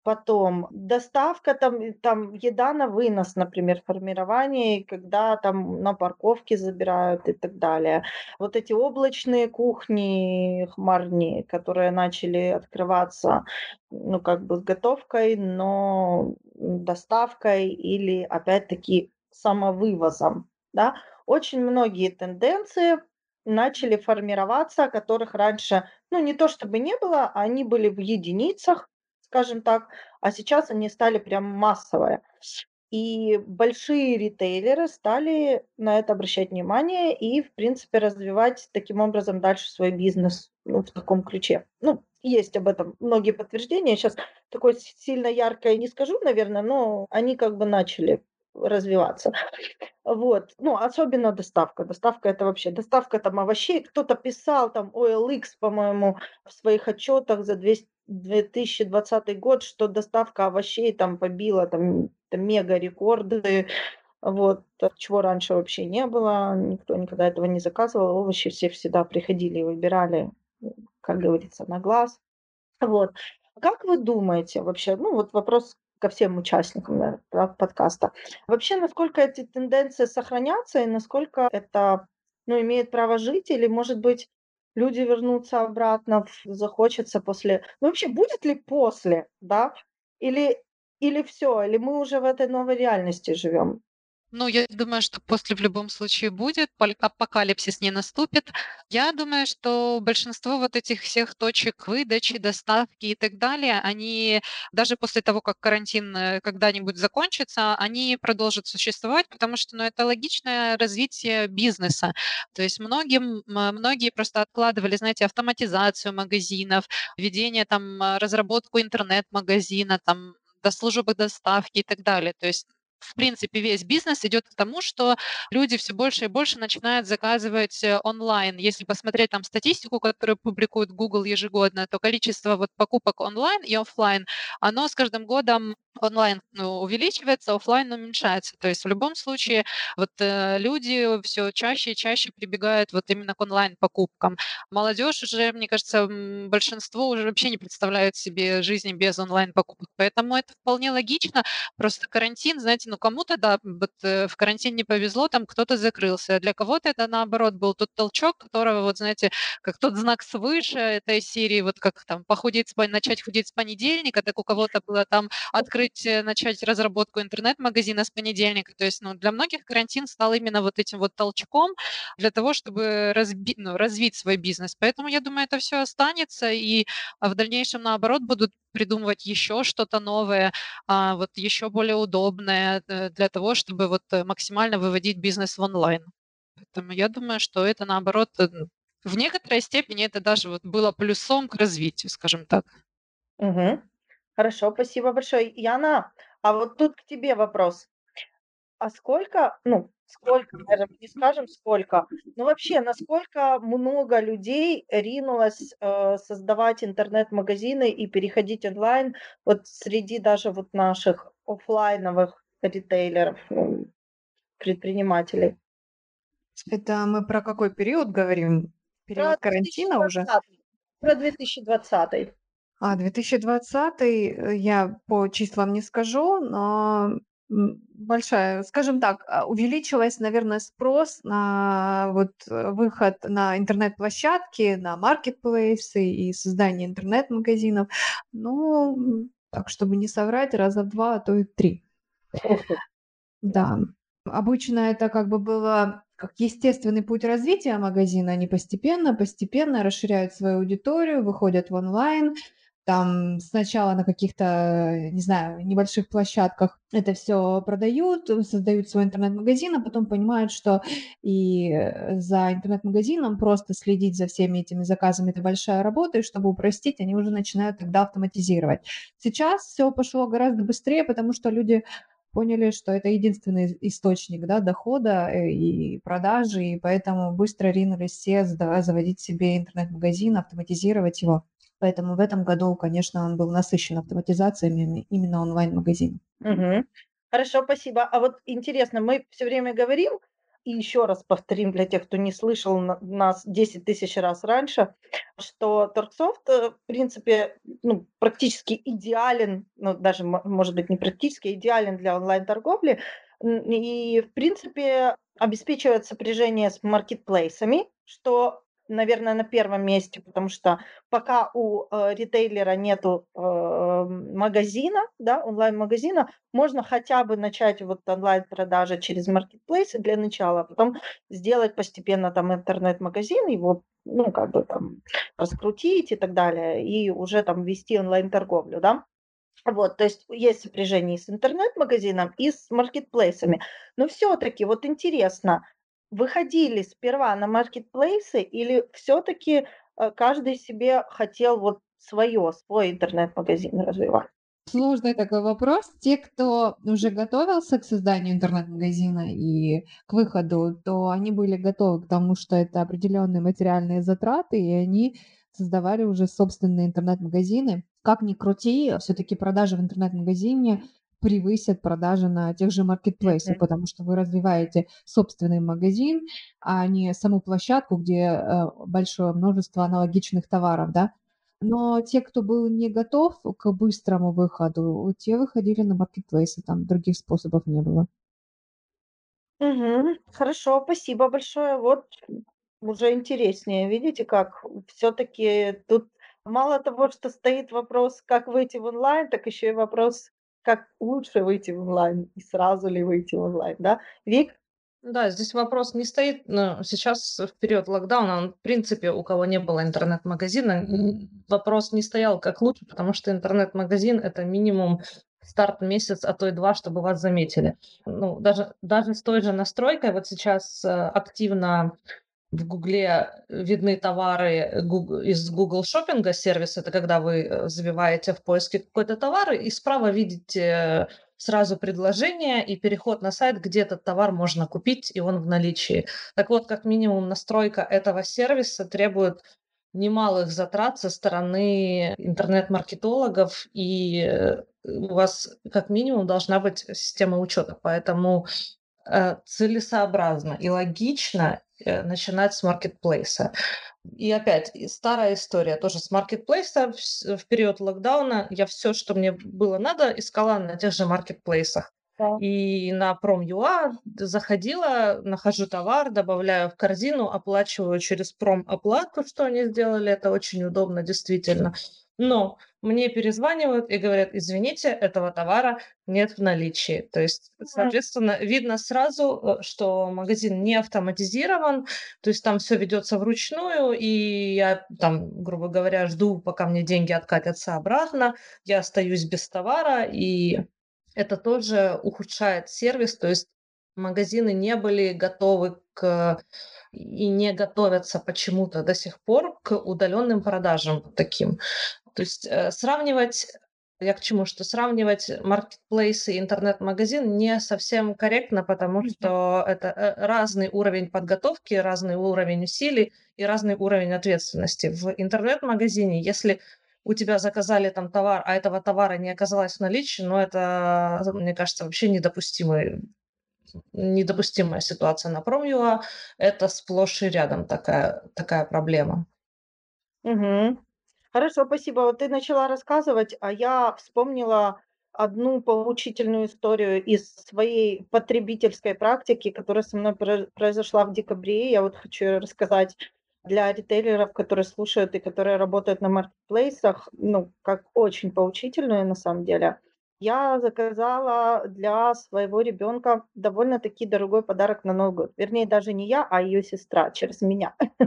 B: Потом доставка, там, там еда на вынос, например, формирование, когда там на парковке забирают и так далее. Вот эти облачные кухни хмарни, которые начали открываться, ну, как бы с готовкой, но доставкой или, опять-таки, самовывозом, да. Очень многие тенденции начали формироваться, которых раньше, ну, не то чтобы не было, они были в единицах, скажем так, а сейчас они стали прям массовые. И большие ритейлеры стали на это обращать внимание и, в принципе, развивать таким образом дальше свой бизнес ну, в таком ключе. Ну, есть об этом многие подтверждения. Сейчас такое сильно яркое не скажу, наверное, но они как бы начали развиваться. Вот. Ну, особенно доставка. Доставка это вообще, доставка там овощей. Кто-то писал там OLX, по-моему, в своих отчетах за 200, 2020 год, что доставка овощей там побила там, там мега рекорды. Вот, чего раньше вообще не было, никто никогда этого не заказывал, овощи все всегда приходили и выбирали, как говорится, на глаз. Вот. Как вы думаете вообще, ну вот вопрос ко всем участникам наверное, подкаста. Вообще, насколько эти тенденции сохранятся и насколько это ну, имеет право жить, или, может быть, люди вернутся обратно, захочется после... Ну, вообще, будет ли после, да? Или, или все, или мы уже в этой новой реальности живем?
D: Ну, я думаю, что после в любом случае будет, апокалипсис не наступит. Я думаю, что большинство вот этих всех точек выдачи, доставки и так далее, они даже после того, как карантин э, когда-нибудь закончится, они продолжат существовать, потому что ну, это логичное развитие бизнеса. То есть многим, многие просто откладывали, знаете, автоматизацию магазинов, введение там, разработку интернет-магазина, там, до службы доставки и так далее. То есть в принципе, весь бизнес идет к тому, что люди все больше и больше начинают заказывать э, онлайн. Если посмотреть там статистику, которую публикует Google ежегодно, то количество вот покупок онлайн и офлайн, оно с каждым годом онлайн ну, увеличивается, офлайн уменьшается. То есть в любом случае вот э, люди все чаще и чаще прибегают вот именно к онлайн покупкам. Молодежь уже, мне кажется, большинство уже вообще не представляют себе жизни без онлайн покупок. Поэтому это вполне логично. Просто карантин, знаете, ну кому-то, да, вот э, в карантин не повезло, там кто-то закрылся. Для кого-то это наоборот был тот толчок, которого, вот знаете, как тот знак свыше этой серии, вот как там похудеть, начать худеть с понедельника, так у кого-то было там открыть открыть, э, начать разработку интернет-магазина с понедельника. То есть ну, для многих карантин стал именно вот этим вот толчком для того, чтобы разби, ну, развить свой бизнес. Поэтому я думаю, это все останется, и а, в дальнейшем, наоборот, будут придумывать еще что-то новое, а, вот еще более удобное э, для того, чтобы вот э, максимально выводить бизнес в онлайн. Поэтому я думаю, что это, наоборот, в некоторой степени это даже вот было плюсом к развитию, скажем так.
B: Угу. Хорошо, спасибо большое. Яна, А вот тут к тебе вопрос. А сколько, ну, сколько, даже не скажем сколько, но вообще, насколько много людей ринулось э, создавать интернет-магазины и переходить онлайн вот среди даже вот наших офлайновых ритейлеров, ну, предпринимателей?
F: Это мы про какой период говорим? Период
B: Про
F: карантина уже?
B: 2020. Про 2020.
F: А, 2020, э, я по числам не скажу, но большая, скажем так, а, увеличилась, наверное, спрос на вот э, выход на интернет-площадки, на маркетплейсы и создание интернет-магазинов. Ну, так, чтобы не соврать, раза в два, а то и три. Да. Обычно это как бы было как естественный путь развития магазина. Они постепенно, постепенно расширяют свою аудиторию, выходят в онлайн. Там сначала на каких-то, не знаю, небольших площадках это все продают, создают свой интернет-магазин, а потом понимают, что и э, за интернет-магазином просто следить за всеми этими заказами это большая работа, и чтобы упростить, они уже начинают тогда автоматизировать. Сейчас все пошло гораздо быстрее, потому что люди поняли, что это единственный источник да, дохода э, и продажи, и поэтому быстро ринулись все заводить себе интернет-магазин, автоматизировать его. Поэтому в этом году, конечно, он был насыщен автоматизациями именно онлайн-магазин.
B: Угу. Хорошо, спасибо. А вот интересно, мы все время говорим, и еще раз повторим для тех, кто не слышал нас 10 тысяч раз раньше, что Торксофт, э, в принципе, ну, практически идеален, ну, даже, может быть, не практически, идеален для онлайн-торговли, и, в принципе, обеспечивает сопряжение с маркетплейсами, что наверное, на первом месте, потому что пока у э, ритейлера нету э, магазина, да, онлайн-магазина, можно хотя бы начать вот онлайн-продажи через маркетплейсы для начала, а потом сделать постепенно там интернет-магазин, его, ну, как бы там раскрутить и так далее, и уже там вести онлайн-торговлю, да. Вот, то есть есть сопряжение с интернет-магазином и с маркетплейсами. Но все-таки вот интересно, выходили сперва на маркетплейсы или все-таки э, каждый себе хотел вот свое, свой интернет-магазин развивать?
F: Сложный такой вопрос. Те, кто уже готовился к созданию интернет-магазина и к выходу, то они были готовы к тому, что это определенные материальные затраты, и они создавали уже собственные интернет-магазины. Как ни крути, все-таки продажи в интернет-магазине превысят продажи на тех же маркетплейсах, потому что вы развиваете собственный магазин, а не саму площадку, где э, большое множество аналогичных товаров, да. Но те, кто был не готов к быстрому выходу, те выходили на маркетплейсы, там других способов не было.
B: Угу. Хорошо, спасибо большое. Вот уже интереснее. Видите, как все-таки тут мало того, что стоит вопрос, как выйти в онлайн, так еще и вопрос, как лучше выйти в онлайн и сразу ли выйти в онлайн, да? Вик?
A: Да, здесь вопрос не стоит. Но сейчас в период локдауна, он, в принципе, у кого не было интернет-магазина, вопрос не стоял как лучше, потому что интернет-магазин это минимум старт месяц, а то и два, чтобы вас заметили. Ну, даже, даже с той же настройкой, вот сейчас э, активно в Гугле видны товары из Google шопинга сервис. Это когда вы э, забиваете в поиске какой-то товар, и справа видите сразу предложение и переход на сайт, где этот товар можно купить, и он в наличии. Так вот, как минимум настройка этого сервиса требует немалых затрат со стороны интернет-маркетологов, и э, у вас как минимум должна быть система учета. Поэтому целесообразно и логично Э, начинать с маркетплейса. И опять, старая история тоже с маркетплейса. В, период локдауна я все, что мне было надо, искала на тех же маркетплейсах. Да. И на Prom.ua заходила, нахожу товар, добавляю в корзину, оплачиваю через пром-оплату, что они сделали. Это очень удобно, действительно. Но мне перезванивают и говорят, извините, этого товара нет в наличии. То есть, соответственно, видно сразу, э, что магазин не автоматизирован, то есть там все ведется вручную, и я там, грубо говоря, жду, пока мне деньги откатятся обратно, я остаюсь без товара, и это тоже ухудшает сервис, то есть магазины не были готовы к и не готовятся почему-то до сих пор к удаленным продажам таким. То есть э, сравнивать Я к чему? Что сравнивать маркетплейс и интернет-магазин не совсем корректно, потому что это э, разный уровень подготовки, разный уровень усилий и разный уровень ответственности. В интернет-магазине, если у тебя заказали там товар, а этого товара не оказалось в наличии, ну это, мне кажется, вообще недопустимый недопустимая ситуация на Промюа. Это сплошь и рядом такая, такая проблема.
B: Мгм. Хорошо, спасибо. Вот ты начала рассказывать, а я вспомнила одну поучительную историю из своей потребительской практики, которая со мной про- произошла в декабре. Я вот хочу рассказать для ритейлеров, которые слушают и которые работают на маркетплейсах, ну, как очень поучительную на самом деле. Я заказала для своего ребенка довольно-таки дорогой подарок на Новый год. Вернее, даже не я, а ее сестра через меня. [laughs]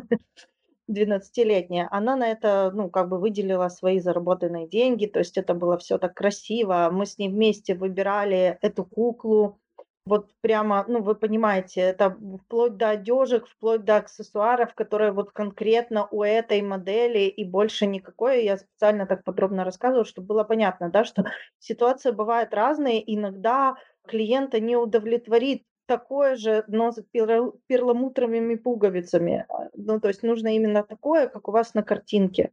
B: 12-летняя, она на это, ну, как бы выделила свои заработанные деньги, то есть это было все так красиво. Мы с ней вместе выбирали эту куклу. Вот прямо, ну, вы понимаете, это вплоть до одежек, вплоть до аксессуаров, которые вот конкретно у этой модели и больше никакой. Я специально так подробно рассказываю, чтобы было понятно, да, что [laughs] ситуации бывают разные. Иногда клиента не удовлетворит такое же, но с перл перламутровыми пуговицами. А, ну, то есть нужно именно такое, как у вас на картинке.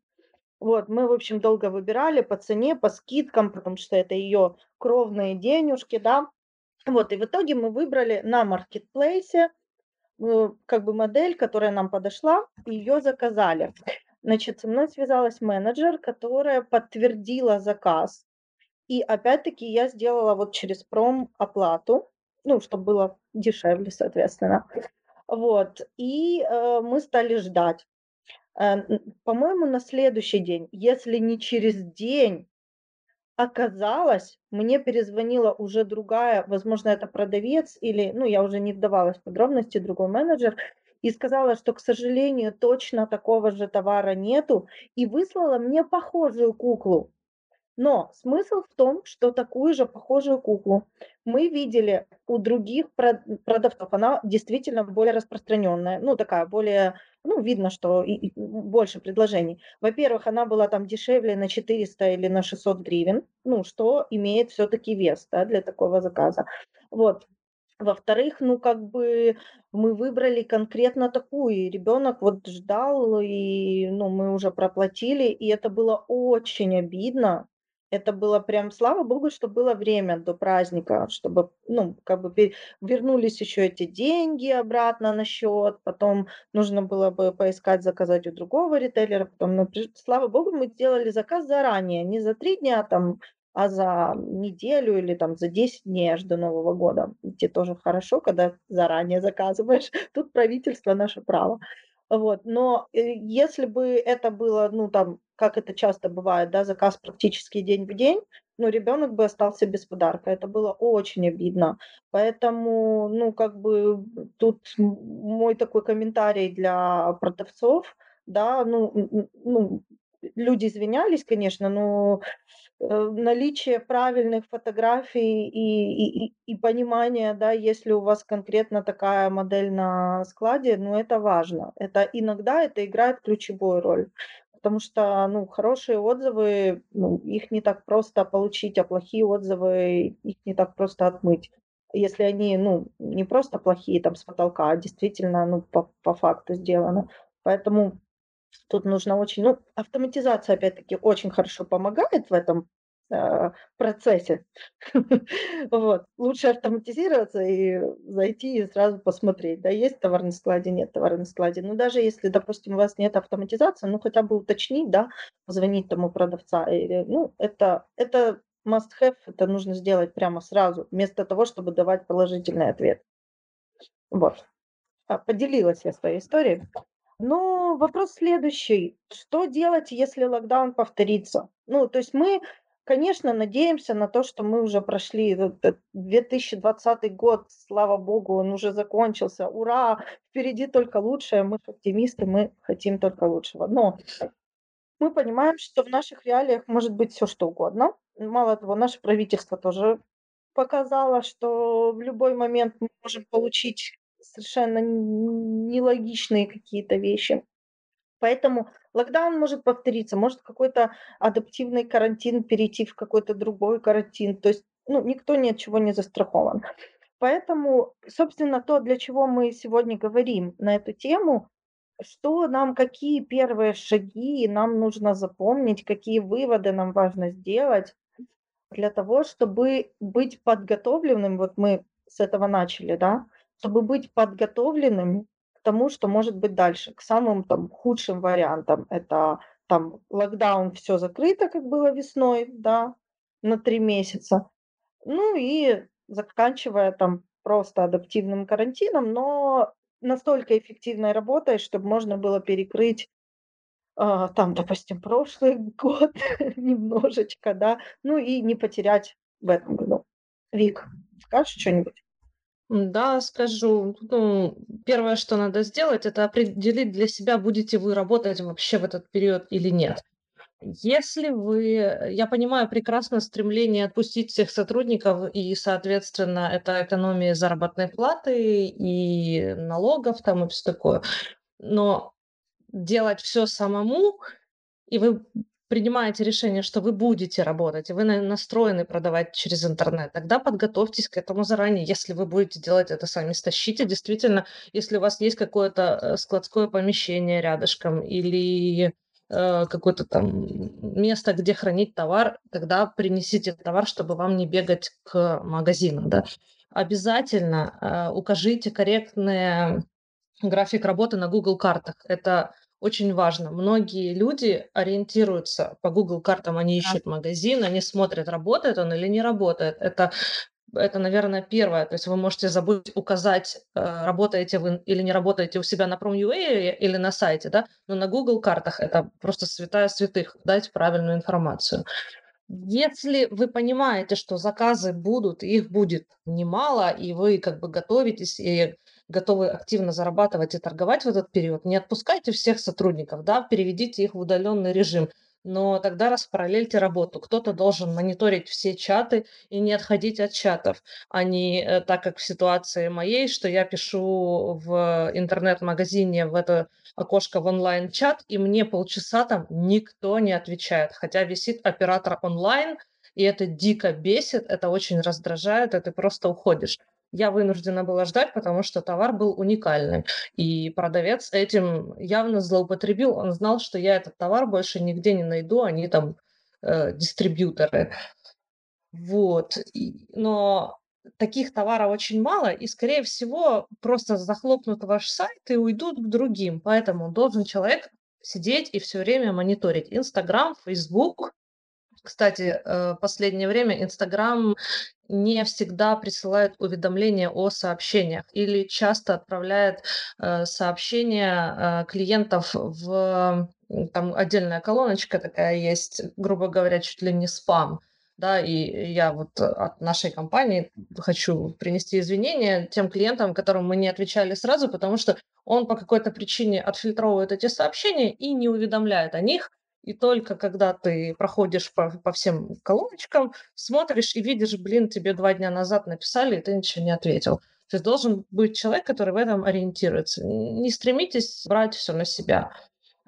B: Вот, мы, в общем, долго выбирали по цене, по скидкам, потому что это ее кровные денежки, да. Вот, и в итоге мы выбрали на маркетплейсе, э, как бы модель, которая нам подошла, её заказали. Значит, со мной связалась менеджер, которая подтвердила заказ. И опять-таки я сделала вот через пром оплату, ну, чтобы было дешевле, соответственно. Вот, и, э, мы стали ждать. Э, по-моему, на следующий день, если не через день, оказалось, мне перезвонила уже другая, возможно, это продавец или, ну, я уже не вдавалась в подробности, другой менеджер, и сказала, что, к сожалению, точно такого же товара нету, и выслала мне похожую куклу. Но смысл в том, что такую же похожую куклу мы видели у других прод продавцов. Она действительно более распространенная, ну, такая более, ну, видно, что и и больше предложений. Во-первых, она была там дешевле на 400 или на 600 гривен, ну, что имеет все-таки вес, да, для такого заказа. Вот. Во-вторых, ну, как бы мы выбрали конкретно такую, и ребенок вот ждал, и, ну, мы уже проплатили, и это было очень обидно. Это было прям, слава богу, что было время до праздника, чтобы, ну, как бы вернулись еще эти деньги обратно на счет, потом нужно было бы поискать, заказать у другого ритейлера, потом, ну, слава богу, мы сделали заказ заранее, не за 3 дня там, а за неделю или там за 10 дней аж до Нового года. Те тоже хорошо, когда заранее заказываешь. [laughs] Тут правительство наше право. Вот, но, э, если бы это было, ну, там, как это часто бывает, да, заказ практически день в день, ну, ребенок бы остался без подарка. Это было очень обидно. Поэтому, ну, как бы тут мой такой комментарий для продавцов, да, ну, ну, люди извинялись, конечно, но, э, наличие правильных фотографий и и и понимание, да, если у вас конкретно такая модель на складе, ну, это важно. Это иногда это играет ключевую роль, потому что, ну, хорошие отзывы, ну, их не так просто получить, а плохие отзывы, их не так просто отмыть. Если они, ну, не просто плохие там с потолка, а действительно, ну, по по факту сделаны. Поэтому тут нужно очень ну, автоматизация опять-таки очень хорошо помогает в этом, э, процессе. [laughs] Вот. Лучше автоматизироваться и зайти и сразу посмотреть, да, есть товар на складе, нет товара на складе. Но даже если, допустим, у вас нет автоматизации, ну, хотя бы уточнить, да, позвонить тому продавца или, ну, это это must have, это нужно сделать прямо сразу, вместо того, чтобы давать положительный ответ. Вот. А, поделилась я своей историей. Но вопрос следующий: что делать, если локдаун повторится? Ну, то есть мы, конечно, надеемся на то, что мы уже прошли этот 2020 год, слава богу, он уже закончился. Ура! Впереди только лучшее. Мы оптимисты, мы хотим только лучшего. Но мы понимаем, что в наших реалиях может быть все что угодно. Мало того, наше правительство тоже показало, что в любой момент мы можем получить совершенно нелогичные какие-то вещи. Поэтому локдаун может повториться, может какой-то адаптивный карантин перейти в какой-то другой карантин. То есть ну, никто ни от чего не застрахован. Поэтому, собственно, то, для чего мы сегодня говорим на эту тему, что нам, какие первые шаги нам нужно запомнить, какие выводы нам важно сделать для того, чтобы быть подготовленным, вот мы с этого начали, да, чтобы быть подготовленным к тому, что может быть дальше, к самым там худшим вариантам. Это там локдаун, все закрыто, как было весной, да, на три месяца. Ну и заканчивая там просто адаптивным карантином, но настолько эффективной работой, чтобы можно было перекрыть а, там, допустим, [laughs] прошлый год [laughs] немножечко, да, ну и не потерять в этом году. Вик, скажешь что-нибудь?
A: Да, скажу. Ну, первое, что надо сделать, это определить для себя, будете вы работать вообще в этот период или нет. Если вы, я понимаю прекрасно стремление отпустить всех сотрудников, и, соответственно, это экономия заработной платы и налогов там и все такое. Но делать все самому, и вы принимаете решение, что вы будете работать, и вы настроены продавать через интернет, тогда подготовьтесь к этому заранее. Если вы будете делать это сами, стащите. Действительно, если у вас есть какое-то э, складское помещение рядышком или э, какое-то там место, где хранить товар, тогда принесите товар, чтобы вам не бегать к магазину. Да? Обязательно э, укажите корректный график работы на Google картах. Это очень важно. Многие люди ориентируются по Google картам, они ищут магазин, они смотрят, работает он или не работает. Это это, наверное, первое. То есть вы можете забыть указать, э, работаете вы или не работаете у себя на Prom.ua или на сайте, да, но на Google картах это просто святая святых, дать правильную информацию. Если вы понимаете, что заказы будут, их будет немало, и вы как бы готовитесь и готовы активно зарабатывать и торговать в этот период, не отпускайте всех сотрудников, да, переведите их в удаленный режим. Но тогда распараллельте работу. Кто-то должен мониторить все чаты и не отходить от чатов, а не э, так, как в ситуации моей, что я пишу в интернет-магазине в это окошко в онлайн-чат, и мне полчаса там никто не отвечает, хотя висит оператор онлайн, и это дико бесит, это очень раздражает, и ты просто уходишь я вынуждена была ждать, потому что товар был уникальным. И продавец этим явно злоупотребил. Он знал, что я этот товар больше нигде не найду, они там э, дистрибьюторы. Вот. И, но таких товаров очень мало, и, скорее всего, просто захлопнут ваш сайт и уйдут к другим. Поэтому должен человек сидеть и все время мониторить Инстаграм, Фейсбук, кстати, э, последнее время Инстаграм не всегда присылает уведомления о сообщениях или часто отправляет э, сообщения э, клиентов в там отдельная колоночка такая есть, грубо говоря, чуть ли не спам. Да, и я вот от нашей компании хочу принести извинения тем клиентам, которым мы не отвечали сразу, потому что он по какой-то причине отфильтровывает эти сообщения и не уведомляет о них, и только когда ты проходишь по, по всем колоночкам, смотришь и видишь, блин, тебе два дня назад написали, и ты ничего не ответил. То есть должен быть человек, который в этом ориентируется. Не стремитесь брать все на себя.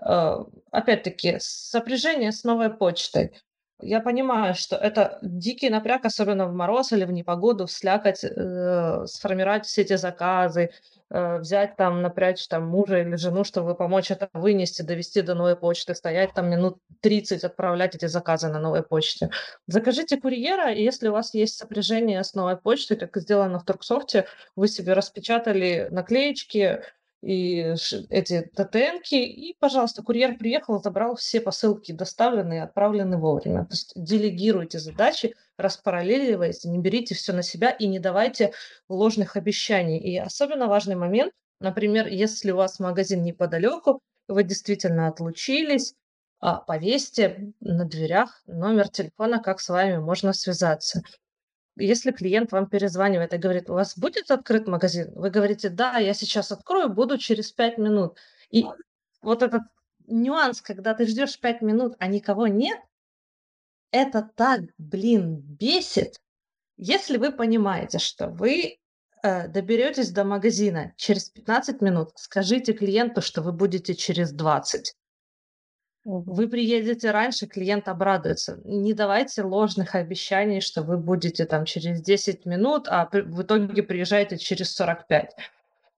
A: Э, опять-таки, сопряжение с новой почтой. Я понимаю, что это дикий напряг, особенно в мороз или в непогоду, слякоть, э, сформировать все эти заказы, э, взять там, напрячь там мужа или жену, чтобы помочь это вынести, довести до новой почты, стоять там минут 30, отправлять эти заказы на новой почте. Закажите курьера, и если у вас есть сопряжение с новой почтой, как сделано в Торксофте, вы себе распечатали наклеечки, и эти ТТНки, и, пожалуйста, курьер приехал, забрал все посылки доставленные, отправлены вовремя. То есть делегируйте задачи, распараллеливайте, не берите все на себя и не давайте ложных обещаний. И особенно важный момент, например, если у вас магазин неподалеку, вы действительно отлучились, а, повесьте на дверях номер телефона, как с вами можно связаться если клиент вам перезванивает и говорит, у вас будет открыт магазин, вы говорите, да, я сейчас открою, буду через пять минут. И вот этот нюанс, когда ты ждешь пять минут, а никого нет, это так, блин, бесит. Если вы понимаете, что вы э, доберетесь до магазина через 15 минут, скажите клиенту, что вы будете через 20. Вы приедете раньше, клиент обрадуется. Не давайте ложных обещаний, что вы будете там через 10 минут, а в итоге приезжаете через 45.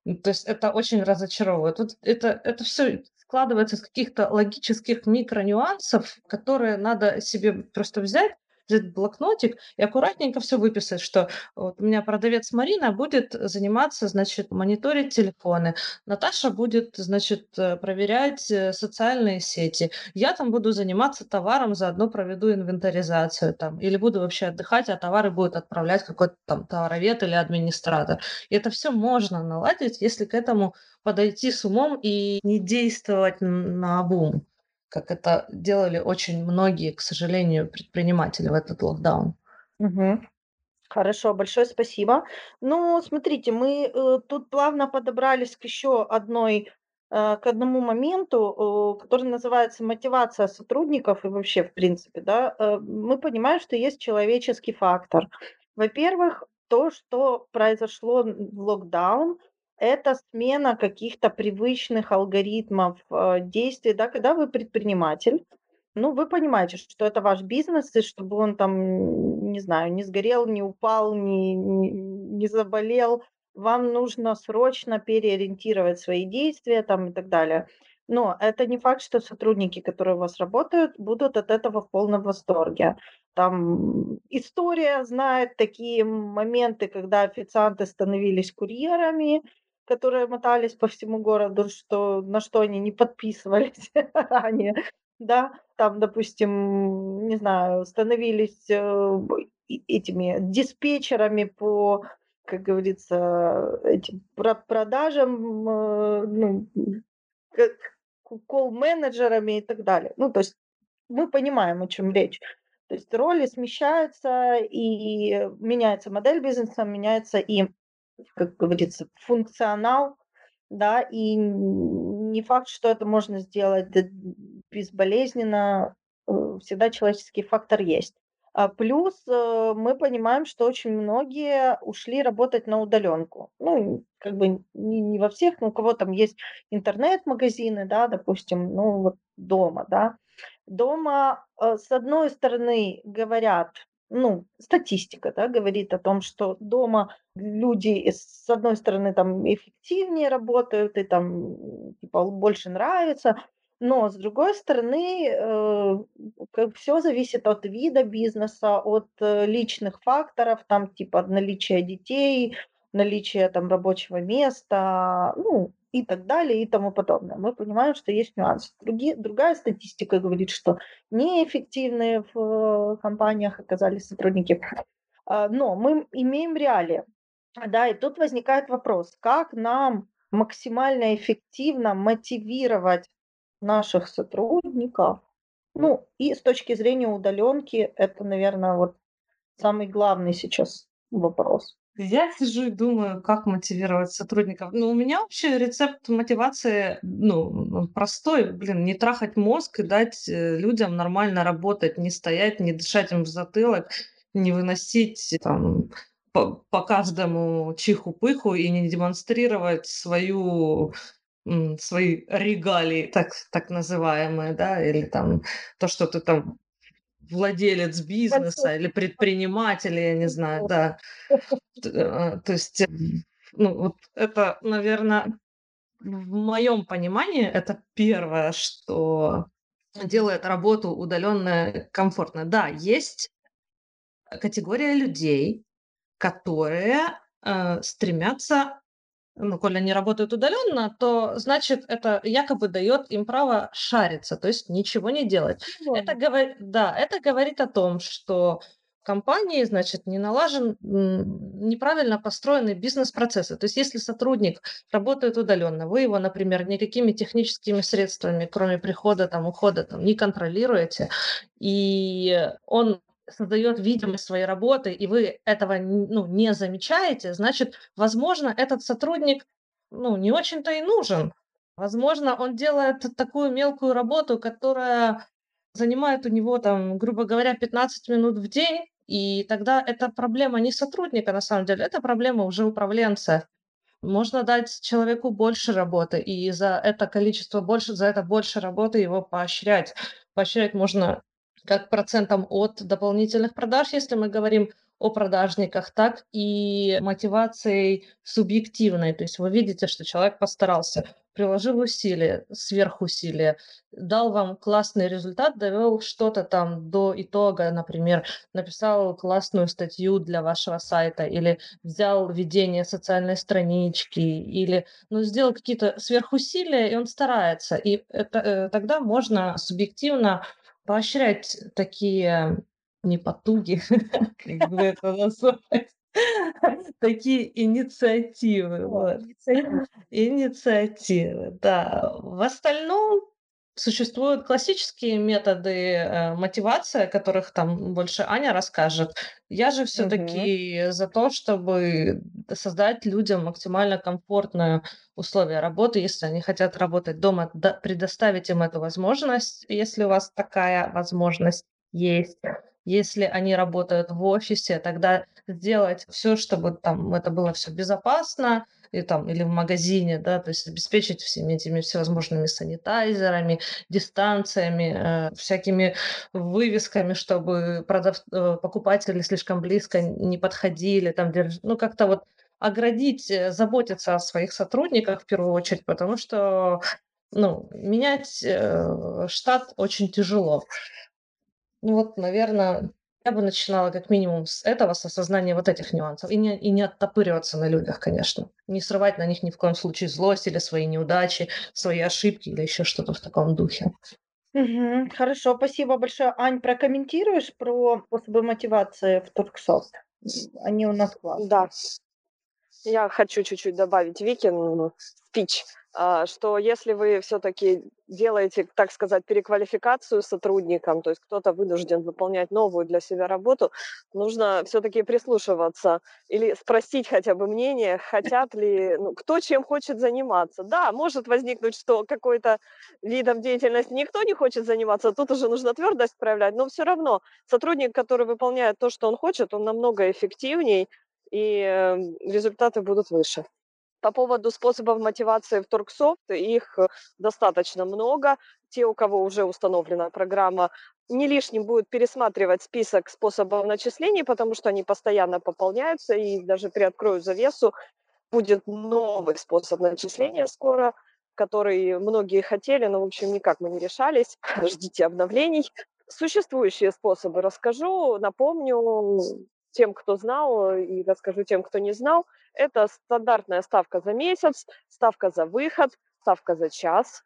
A: Ну, то есть это очень разочаровывает. Вот это, это все складывается из каких-то логических микронюансов, которые надо себе просто взять взять блокнотик и аккуратненько все выписать, что вот у меня продавец Марина будет заниматься, значит, мониторить телефоны, Наташа будет, значит, э, проверять э, социальные сети, я там буду заниматься товаром, заодно проведу инвентаризацию там, или буду вообще отдыхать, а товары будет отправлять какой-то там товаровед или администратор. И это все можно наладить, если к этому подойти с умом и не действовать на обум как это делали очень многие, к сожалению, предприниматели в этот локдаун.
B: Угу. Хорошо, большое спасибо. Ну, смотрите, мы э, тут плавно подобрались к еще одной, э, к одному моменту, э, который называется мотивация сотрудников и вообще, в принципе, да, э, мы понимаем, что есть человеческий фактор. Во-первых, то, что произошло в локдаун, это смена каких-то привычных алгоритмов э, действий, да, когда вы предприниматель, ну, вы понимаете, что это ваш бизнес, и чтобы он там, не знаю, не сгорел, не упал, не, не, не заболел, вам нужно срочно переориентировать свои действия там и так далее. Но это не факт, что сотрудники, которые у вас работают, будут от этого в полном восторге. Там история знает такие моменты, когда официанты становились курьерами, которые мотались по всему городу, что, на что они не подписывались [laughs] ранее, да, там, допустим, не знаю, становились э, этими диспетчерами по, как говорится, этим продажам, э, ну, колл-менеджерами и так далее. Ну, то есть мы понимаем, о чем речь. То есть роли смещаются, и меняется модель бизнеса, меняется и как говорится, функционал, да, и не факт, что это можно сделать безболезненно, э, всегда человеческий фактор есть. А плюс э, мы понимаем, что очень многие ушли работать на удаленку. Ну, как бы не, не во всех, но у кого там есть интернет-магазины, да, допустим, ну вот дома, да. Дома, э, с одной стороны, говорят, ну, статистика, да, говорит о том, что дома люди, с одной стороны, там эффективнее работают и там типа больше нравится, но с другой стороны, э, все зависит от вида бизнеса, от э, личных факторов, там типа наличия детей, наличия там рабочего места, ну, и так далее и тому подобное. Мы понимаем, что есть нюансы. Другие, другая статистика говорит, что неэффективные в э, компаниях оказались сотрудники. А, но мы имеем реалии. Да, и тут возникает вопрос, как нам максимально эффективно мотивировать наших сотрудников. Ну, и с точки зрения удаленки, это, наверное, вот самый главный сейчас вопрос.
A: Я сижу и думаю, как мотивировать сотрудников. Ну, у меня вообще рецепт мотивации, ну, простой. Блин, не трахать мозг и дать э, людям нормально работать, не стоять, не дышать им в затылок, не выносить там по, по каждому чиху-пыху и не демонстрировать свою свои регалии, так, так называемые, да, или там то, что ты там владелец бизнеса или предприниматель, я не знаю, да. Э, то есть, ну, вот это, наверное, в моем понимании, это первое, что делает работу удаленно комфортно. Да, есть категория людей, которые э, стремятся ну, коли они работают удаленно, то значит это якобы дает им право шариться, то есть ничего не делать. Это говорит, да, это говорит о том, что компании, значит, не налажен, неправильно построены бизнес-процессы. То есть если сотрудник работает удаленно, вы его, например, никакими техническими средствами, кроме прихода, там, ухода, там, не контролируете, и он создает видимость своей работы, и вы этого ну, не замечаете, значит, возможно, этот сотрудник ну, не очень-то и нужен. Возможно, он делает такую мелкую работу, которая занимает у него, там, грубо говоря, 15 минут в день, и тогда это проблема не сотрудника, на самом деле, это проблема уже управленца. Можно дать человеку больше работы, и за это количество больше, за это больше работы его поощрять. Поощрять можно как процентом от дополнительных продаж, если мы говорим о продажниках, так и мотивацией субъективной. То есть вы видите, что человек постарался, приложил усилия, сверхусилия, дал вам классный результат, довел что-то там до итога, например, написал классную статью для вашего сайта или взял ведение социальной странички или ну, сделал какие-то сверхусилия, и он старается. И это, э, тогда можно субъективно поощрять такие не потуги, [laughs] как бы это [laughs] назвать, [laughs] такие инициативы. Вот. [laughs] Инициативы, да. В остальном существуют классические методы э, мотивации, о которых там больше Аня расскажет. Я же все-таки за то, чтобы создать людям максимально комфортные условия работы, если они хотят работать дома, да, предоставить им эту возможность, если у вас такая возможность есть. Если они работают в офисе, тогда сделать все, чтобы там это было все безопасно, и там, или в магазине, да, то есть обеспечить всеми этими всевозможными санитайзерами, дистанциями, э, всякими вывесками, чтобы продав... э, покупатели слишком близко не подходили, там, держ... ну, как-то вот оградить, э, заботиться о своих сотрудниках в первую очередь, потому что ну, менять э, штат очень тяжело. Ну вот, наверное, я бы начинала как минимум с этого, с осознания вот этих нюансов. И не, и не оттопыриваться на людях, конечно. Не срывать на них ни в коем случае злость или свои неудачи, свои ошибки или еще что-то в таком духе.
B: Мгм. Хорошо, спасибо большое. Ань, прокомментируешь про способы мотивации в Турксофт? Они у нас классные.
E: Да. Я хочу чуть-чуть добавить Викин спич. А, что если вы все-таки делаете, так сказать, переквалификацию сотрудникам, то есть кто-то вынужден выполнять новую для себя работу, нужно все-таки прислушиваться или спросить хотя бы мнение, хотят ли, ну, кто чем хочет заниматься. Да, может возникнуть, что какой-то видом деятельности никто не хочет заниматься, тут уже нужно твердость проявлять, но все равно сотрудник, который выполняет то, что он хочет, он намного эффективней, и э, результаты будут выше. По поводу способов мотивации в Торксофт, их э, достаточно много. Те, у кого уже установлена программа, не лишним будет пересматривать список способов начислений, потому что они постоянно пополняются, и даже приоткрою завесу, будет новый способ начисления скоро, который многие хотели, но, в общем, никак мы не решались. [laughs] Ждите обновлений. Существующие способы расскажу, напомню тем, кто знал, и расскажу тем, кто не знал – это стандартная ставка за месяц, ставка за выход, ставка за час,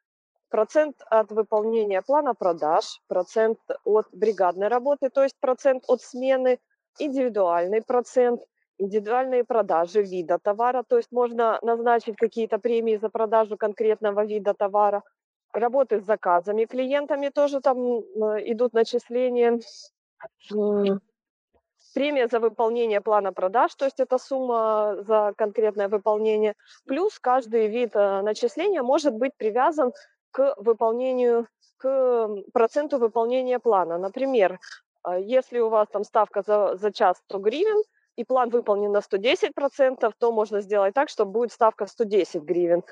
E: процент от выполнения плана продаж, процент от бригадной работы, то есть процент от смены, индивидуальный процент, индивидуальные продажи вида товара, то есть можно назначить какие-то премии за продажу конкретного вида товара, работы с заказами клиентами тоже там идут начисления, премия за выполнение плана продаж, то есть это сумма за конкретное выполнение, плюс каждый вид э, начисления может быть привязан к выполнению, к проценту выполнения плана. Например, э, если у вас там ставка за, за час 100 гривен, и план выполнен на 110%, то можно сделать так, что будет ставка 110 гривен.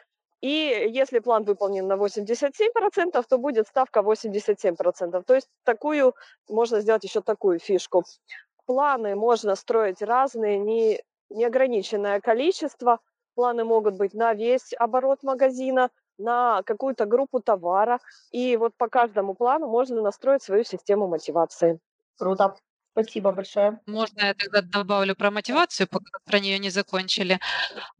E: И если план выполнен на 87%, то будет ставка 87%. То есть такую, можно сделать еще такую фишку планы можно строить разные, не, неограниченное количество. Планы могут быть на весь оборот магазина, на какую-то группу товара. И вот по каждому плану можно настроить свою систему мотивации.
B: Круто. Спасибо большое.
D: Можно я тогда добавлю про мотивацию, пока про нее не закончили.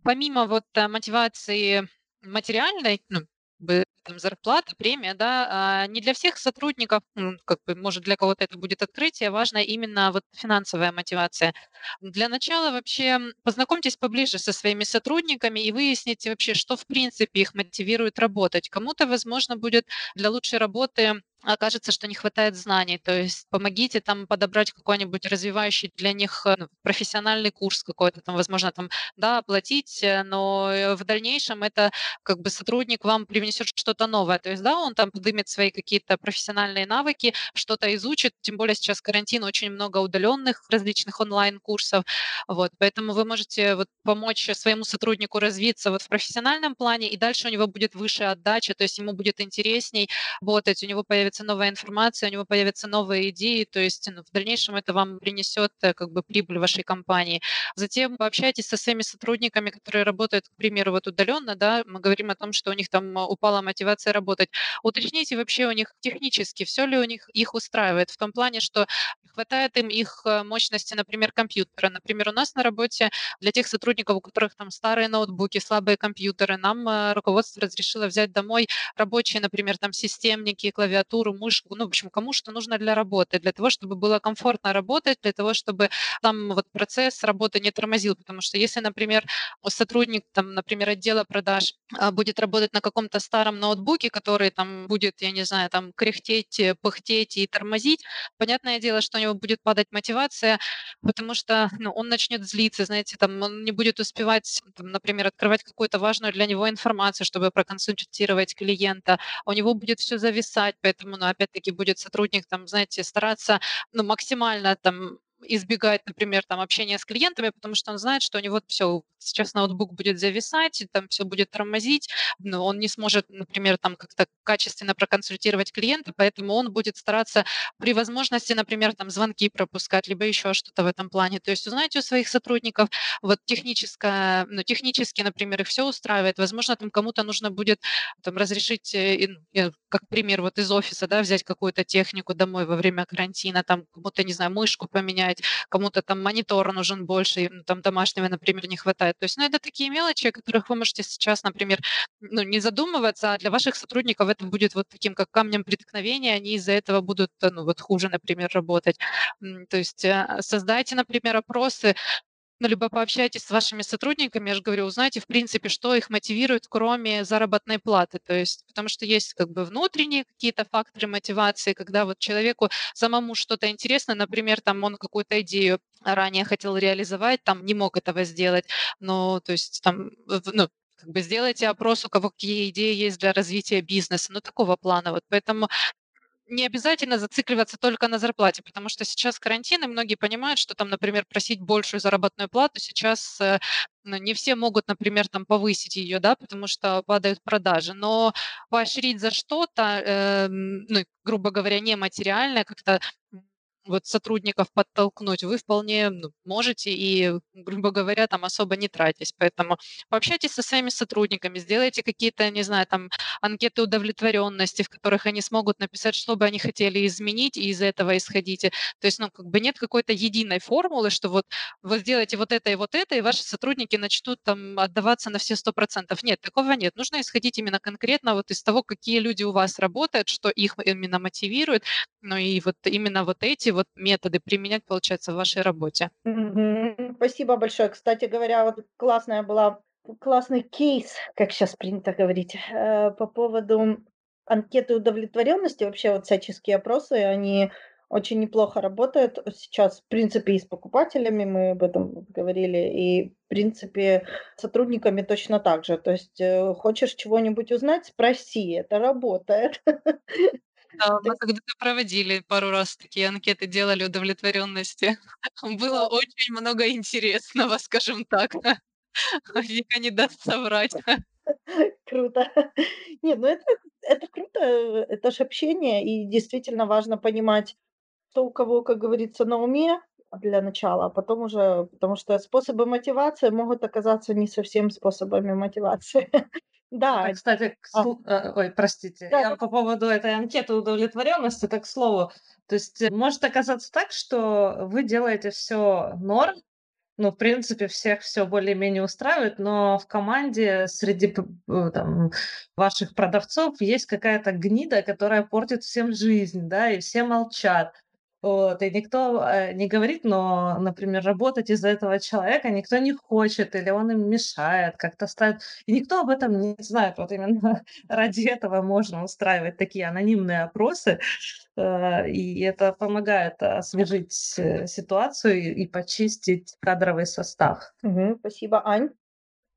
D: Помимо вот э, мотивации материальной, ну, бы там зарплата, премия, да, а, не для всех сотрудников, как бы, может, для кого-то это будет открытие, важна именно вот финансовая мотивация. Для начала вообще познакомьтесь поближе со своими сотрудниками и выясните вообще, что в принципе их мотивирует работать. Кому-то, возможно, будет для лучшей работы окажется, что не хватает знаний. То есть помогите там подобрать какой-нибудь развивающий для них э, профессиональный курс какой-то, там, возможно, там, да, оплатить, э, но э, в дальнейшем это как бы сотрудник вам привнесет что-то новое. То есть, да, он там подымет свои какие-то профессиональные навыки, что-то изучит, тем более сейчас карантин, очень много удаленных различных онлайн-курсов, вот, поэтому вы можете вот помочь своему сотруднику развиться вот в профессиональном плане, и дальше у него будет выше отдача, то есть ему будет интересней работать, у него появится появится новая информация, у него появятся новые идеи, то есть ну, в дальнейшем это вам принесет э, как бы прибыль вашей компании. Затем пообщайтесь со своими сотрудниками, которые работают, к примеру, вот удаленно, да, мы говорим о том, что у них там э, упала мотивация работать. Уточните вообще у них технически, все ли у них их устраивает, в том плане, что хватает им их э, мощности, например, компьютера. Например, у нас на работе для тех сотрудников, у которых там старые ноутбуки, слабые компьютеры, нам руководство разрешило взять домой рабочие, например, там системники, клавиатуры, клавиатуру, мышку, ну, в общем, кому что нужно для работы, для того, чтобы было комфортно работать, для того, чтобы там вот процесс работы не тормозил, потому что если, например, сотрудник, там, например, отдела продаж а, будет работать на каком-то старом ноутбуке, который там будет, я не знаю, там кряхтеть, э, пыхтеть и тормозить, понятное дело, что у него будет падать мотивация, потому что ну, он начнет злиться, знаете, там он не будет успевать, там, например, открывать какую-то важную для него информацию, чтобы проконсультировать клиента, у него будет все зависать, поэтому поэтому, ну, опять-таки, будет сотрудник, там, знаете, стараться, ну, максимально там избегать, например, там общения с клиентами, потому что он знает, что у него все сейчас ноутбук будет зависать, там все будет тормозить, но он не сможет, например, там как-то качественно проконсультировать клиента, поэтому он будет стараться при возможности, например, там звонки пропускать, либо еще что-то в этом плане. То есть узнайте у своих сотрудников, вот техническое, ну, технически, например, их все устраивает. Возможно, там кому-то нужно будет там разрешить, э, э, как пример, вот из офиса, да, взять какую-то технику домой во время карантина, там кому-то, не знаю, мышку поменять, кому-то там монитор нужен больше, там домашнего, например, не хватает хватает. То есть, ну, это такие мелочи, о которых вы можете сейчас, например, ну, не задумываться, а для ваших сотрудников это будет вот таким, как камнем преткновения, они из-за этого будут, э, ну, вот хуже, например, работать. То есть э, создайте, например, опросы, ну, либо пообщайтесь с вашими сотрудниками, я же говорю, узнайте, в принципе, что их мотивирует, кроме заработной платы. То есть, потому что есть как бы внутренние какие-то факторы мотивации, когда вот человеку самому что-то интересно, например, там он какую-то идею ранее хотел реализовать, там не мог этого сделать, но то есть там ну, как бы сделайте опрос, у кого какие идеи есть для развития бизнеса, ну такого плана. Вот поэтому не обязательно зацикливаться только на зарплате, потому что сейчас карантин, и многие понимают, что там, например, просить большую заработную плату сейчас э, не все могут, например, там повысить ее, да, потому что падают продажи, но поощрить за что-то, э, ну, грубо говоря, нематериальное, как-то вот сотрудников подтолкнуть, вы вполне ну, можете и, грубо говоря, там особо не тратить. Поэтому пообщайтесь со своими сотрудниками, сделайте какие-то, не знаю, там анкеты удовлетворенности, в которых они смогут написать, что бы они хотели изменить, и из этого исходите. То есть, ну, как бы нет какой-то единой формулы, что вот вы сделаете вот это и вот это, и ваши сотрудники начнут там отдаваться на все сто процентов. Нет, такого нет. Нужно исходить именно конкретно вот из того, какие люди у вас работают, что их именно мотивирует, ну и вот именно вот эти вот методы применять, получается, в вашей работе.
B: Мгм. Спасибо большое. Кстати говоря, вот классная была классный кейс, как сейчас принято говорить, э, по поводу анкеты удовлетворенности. Вообще вот всяческие опросы, они очень неплохо работают сейчас, в принципе, и с покупателями, мы об этом говорили, и, в принципе, с сотрудниками точно так же. То есть, э, хочешь чего-нибудь узнать, спроси, это работает. [laughs]
D: Да, мы когда-то проводили пару раз такие анкеты, делали удовлетворенности. [laughs] Было очень много интересного, скажем так. [laughs] Вика не даст соврать. [laughs]
B: Круто. Нет, ну это это круто, э, это ж общение, и действительно важно понимать, что у кого, как говорится, на уме для начала, а потом уже потому что способы мотивации могут оказаться не совсем способами мотивации. Да,
A: Это, кстати, к
B: а,
A: э, ой, простите,
B: да,
A: я по поводу этой анкеты удовлетворенности, так к слову, то есть э, может оказаться так, что вы делаете все норм, ну, в принципе, всех все более-менее устраивает, но в команде среди э, там, ваших продавцов есть какая-то гнида, которая портит всем жизнь, да, и все молчат. Вот, и никто э, не говорит, но, например, работать из-за этого человека никто не хочет, или он им мешает, как-то ставит. И никто об этом не знает. Вот именно [laughs] ради этого можно устраивать такие анонимные опросы, э, и это помогает освежить э, ситуацию и почистить кадровый состав.
B: Мгм, спасибо, Ань.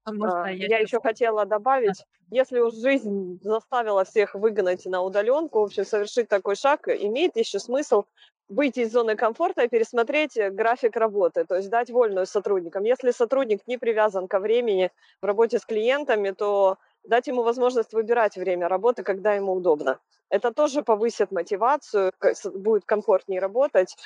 D: А можно
E: А,
D: я
E: Я еще хотела добавить, если уж жизнь заставила всех выгнать на удаленку, в общем, совершить такой шаг, имеет еще смысл выйти из зоны комфорта и пересмотреть э, график работы, то есть дать вольную сотрудникам. Если сотрудник не привязан ко времени в работе с клиентами, то дать ему возможность выбирать время работы, когда ему удобно. Это тоже повысит мотивацию, будет комфортнее работать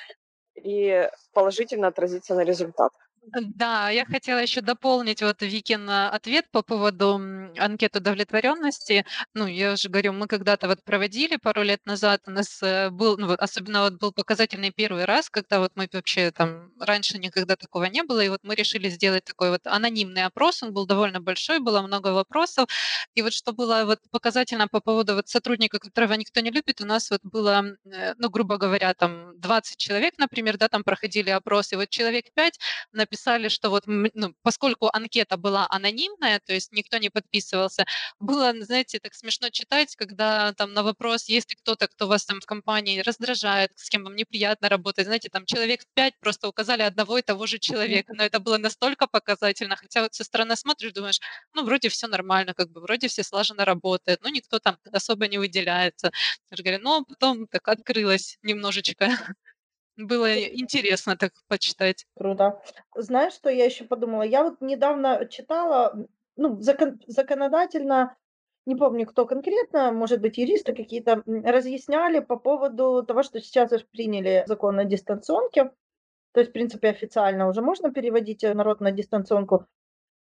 E: и положительно отразится на результат.
D: Да, я хотела еще дополнить вот Викин а, ответ по поводу анкеты удовлетворенности. Ну, я уже говорю, мы когда-то вот проводили пару лет назад, у нас э, был, ну, особенно вот был показательный первый раз, когда вот мы вообще там раньше никогда такого не было, и вот мы решили сделать такой вот анонимный опрос, он был довольно большой, было много вопросов, и вот что было вот показательно по поводу вот сотрудника, которого никто не любит, у нас вот было, э, ну, грубо говоря, там 20 человек, например, да, там проходили опросы, вот человек 5 написали, что вот, ну, поскольку анкета была анонимная, то есть никто не подписывался, было, знаете, так смешно читать, когда там на вопрос, есть ли кто-то, кто вас там в компании раздражает, с кем вам неприятно работать, знаете, там человек пять просто указали одного и того же человека, но это было настолько показательно, хотя вот со стороны смотришь, думаешь, ну, вроде все нормально, как бы, вроде все слаженно работают, ну, никто там особо не выделяется. Я же говорю, ну, потом так открылось немножечко. [laughs] Было интересно так почитать.
B: Круто. Знаешь, что я еще подумала? Я вот недавно читала, ну, закон- законодательно, не помню, кто конкретно, может быть, юристы какие-то, разъясняли по поводу того, что сейчас уж приняли закон о дистанционке, то есть, в принципе, официально уже можно переводить э, народ на дистанционку,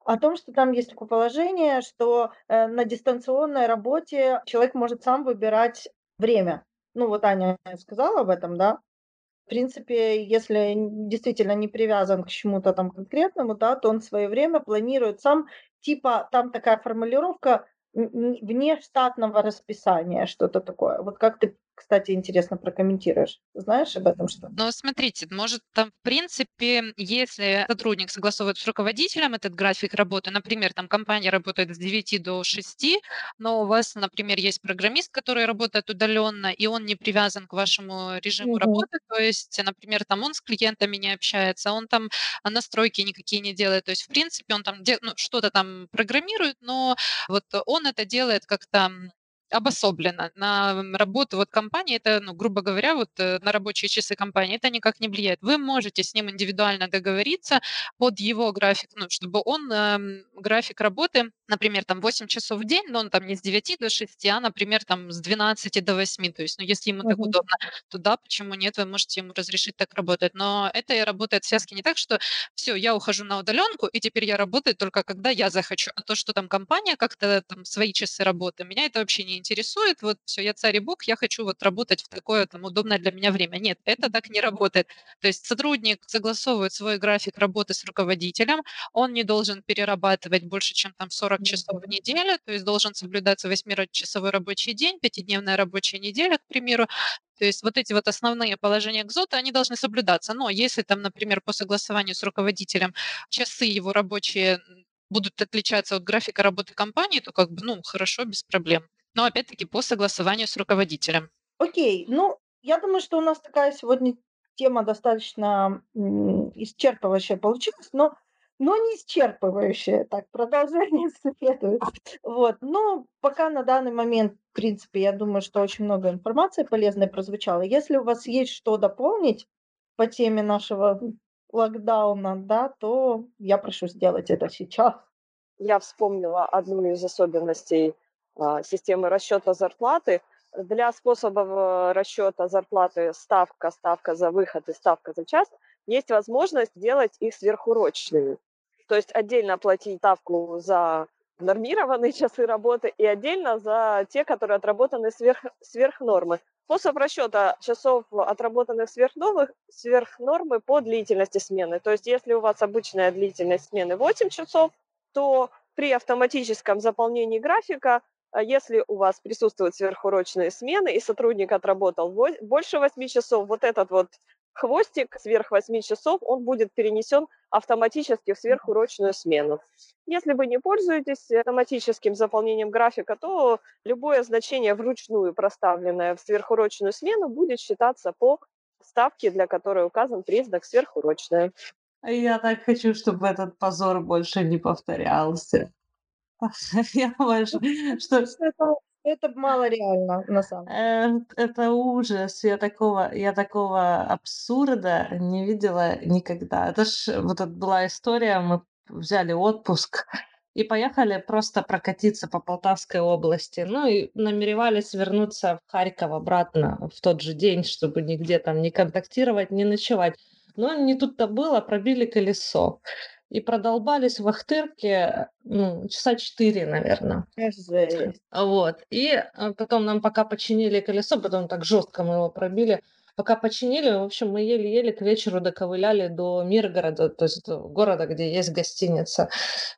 B: о том, что там есть такое положение, что э, на дистанционной работе человек может сам выбирать время. Ну, вот Аня сказала об этом, да? В принципе, если действительно не привязан к чему-то там конкретному, да, то он свое время планирует сам. Типа там такая формулировка вне штатного расписания, что-то такое. Вот как ты, кстати, интересно прокомментируешь? Знаешь об этом что?
D: Но смотрите, может там в принципе, если сотрудник согласовывает с руководителем этот график работы, например, там компания работает с 9 до 6, но у вас, например, есть программист, который работает удаленно, и он не привязан к вашему режиму
B: Мгм.
D: работы, то есть, например, там он с клиентами не общается, он там а, настройки никакие не делает, то есть, в принципе, он там ну, что-то там программирует, но вот он это делает как-то обособленно на работу вот компании, это, ну, грубо говоря, вот э, на рабочие часы компании, это никак не влияет. Вы можете с ним индивидуально договориться под его график, ну, чтобы он эм, график работы, например, там 8 часов в день, но он там не с 9 до 6, а, например, там с 12 до 8, то есть, ну, если ему так удобно, то да, почему нет, вы можете ему разрешить так работать. Но это и работает в связке не так, что все, я ухожу на удаленку, и теперь я работаю только когда я захочу. А то, что там компания как-то там свои часы работы, меня это вообще не интересует. Вот все, я царь и бог, я хочу вот работать в такое там удобное для меня время. Нет, это так не работает. То есть сотрудник согласовывает свой график работы с руководителем, он не должен перерабатывать больше, чем там 40 часов в неделю, то есть должен соблюдаться 8-часовой рабочий день, пятидневная рабочая неделя, к примеру. То есть вот эти вот основные положения КЗОТа, они должны соблюдаться. Но если там, например, по согласованию с руководителем часы его рабочие будут отличаться от графика работы компании, то как бы, ну, хорошо, без проблем. Но опять-таки по согласованию с руководителем.
B: Окей, ну, я думаю, что у нас такая сегодня тема достаточно исчерпывающая получилась, но, но не исчерпывающая. Так, продолжение [laughs] следует. Вот, но пока на данный момент, в принципе, я думаю, что очень много информации полезной прозвучало. Если у вас есть что дополнить по теме нашего локдауна, да, то я прошу сделать это сейчас.
E: Я вспомнила одну из особенностей а, системы расчета зарплаты. Для способов э, расчета зарплаты ставка, ставка за выход и ставка за час есть возможность делать их сверхурочными. То есть отдельно платить ставку за нормированные [laughs] часы работы и отдельно за те, которые отработаны сверх, сверх нормы. Способ расчета часов, отработанных сверх, новых, сверх нормы по длительности смены. То есть если у вас обычная длительность смены 8 часов, то при автоматическом заполнении графика А если у вас присутствуют сверхурочные смены, и сотрудник отработал больше 8 часов, вот этот вот хвостик сверх 8 часов, он будет перенесен автоматически в сверхурочную смену. Если вы не пользуетесь автоматическим заполнением графика, то любое значение вручную проставленное в сверхурочную смену будет считаться по ставке, для которой указан признак сверхурочная.
A: Я так хочу, чтобы этот позор больше не повторялся. [laughs] Я больше, что
B: Это, это мало реально, на самом деле.
A: Э, это ужас. Я такого, я такого абсурда не видела никогда. Это ж вот это была история, мы взяли отпуск [laughs] и поехали просто прокатиться по Полтавской области. Ну и намеревались вернуться в Харьков обратно в тот же день, чтобы нигде там не контактировать, не ночевать. Но не тут-то было, пробили колесо и продолбались в Ахтырке ну, часа четыре, наверное.
B: Жесть.
A: Вот. И э, потом нам пока починили колесо, потом так жестко мы его пробили. Пока починили, в общем, мы еле-еле к вечеру доковыляли до Миргорода, то есть до города, где есть гостиница.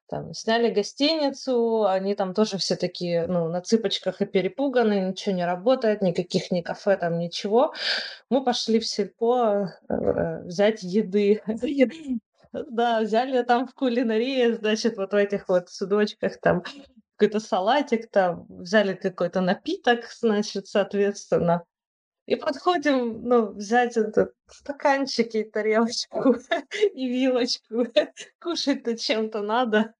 A: Там сняли гостиницу, они там тоже все такие, ну, на цыпочках и перепуганы, ничего не работает, никаких ни кафе там, ничего. Мы пошли в сельпо э взять еды. Да, взяли там в кулинарии, значит, вот в этих вот судочках там какой-то салатик там, взяли какой-то напиток, значит, соответственно. И подходим, ну, взять этот стаканчик и тарелочку [laughs] и вилочку. [laughs] Кушать-то чем-то надо.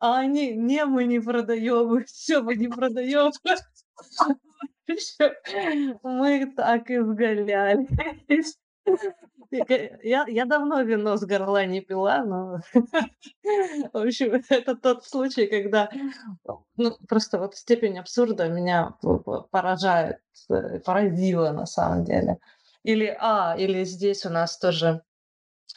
A: А они, не, мы не продаем, [laughs] все, мы не продаем. Мы так изгалялись. Я, я давно вино с горла не пила, но [laughs] в общем, это тот случай, когда ну, просто вот степень абсурда меня поражает, э, поразила на самом деле. Или, а, или здесь у нас тоже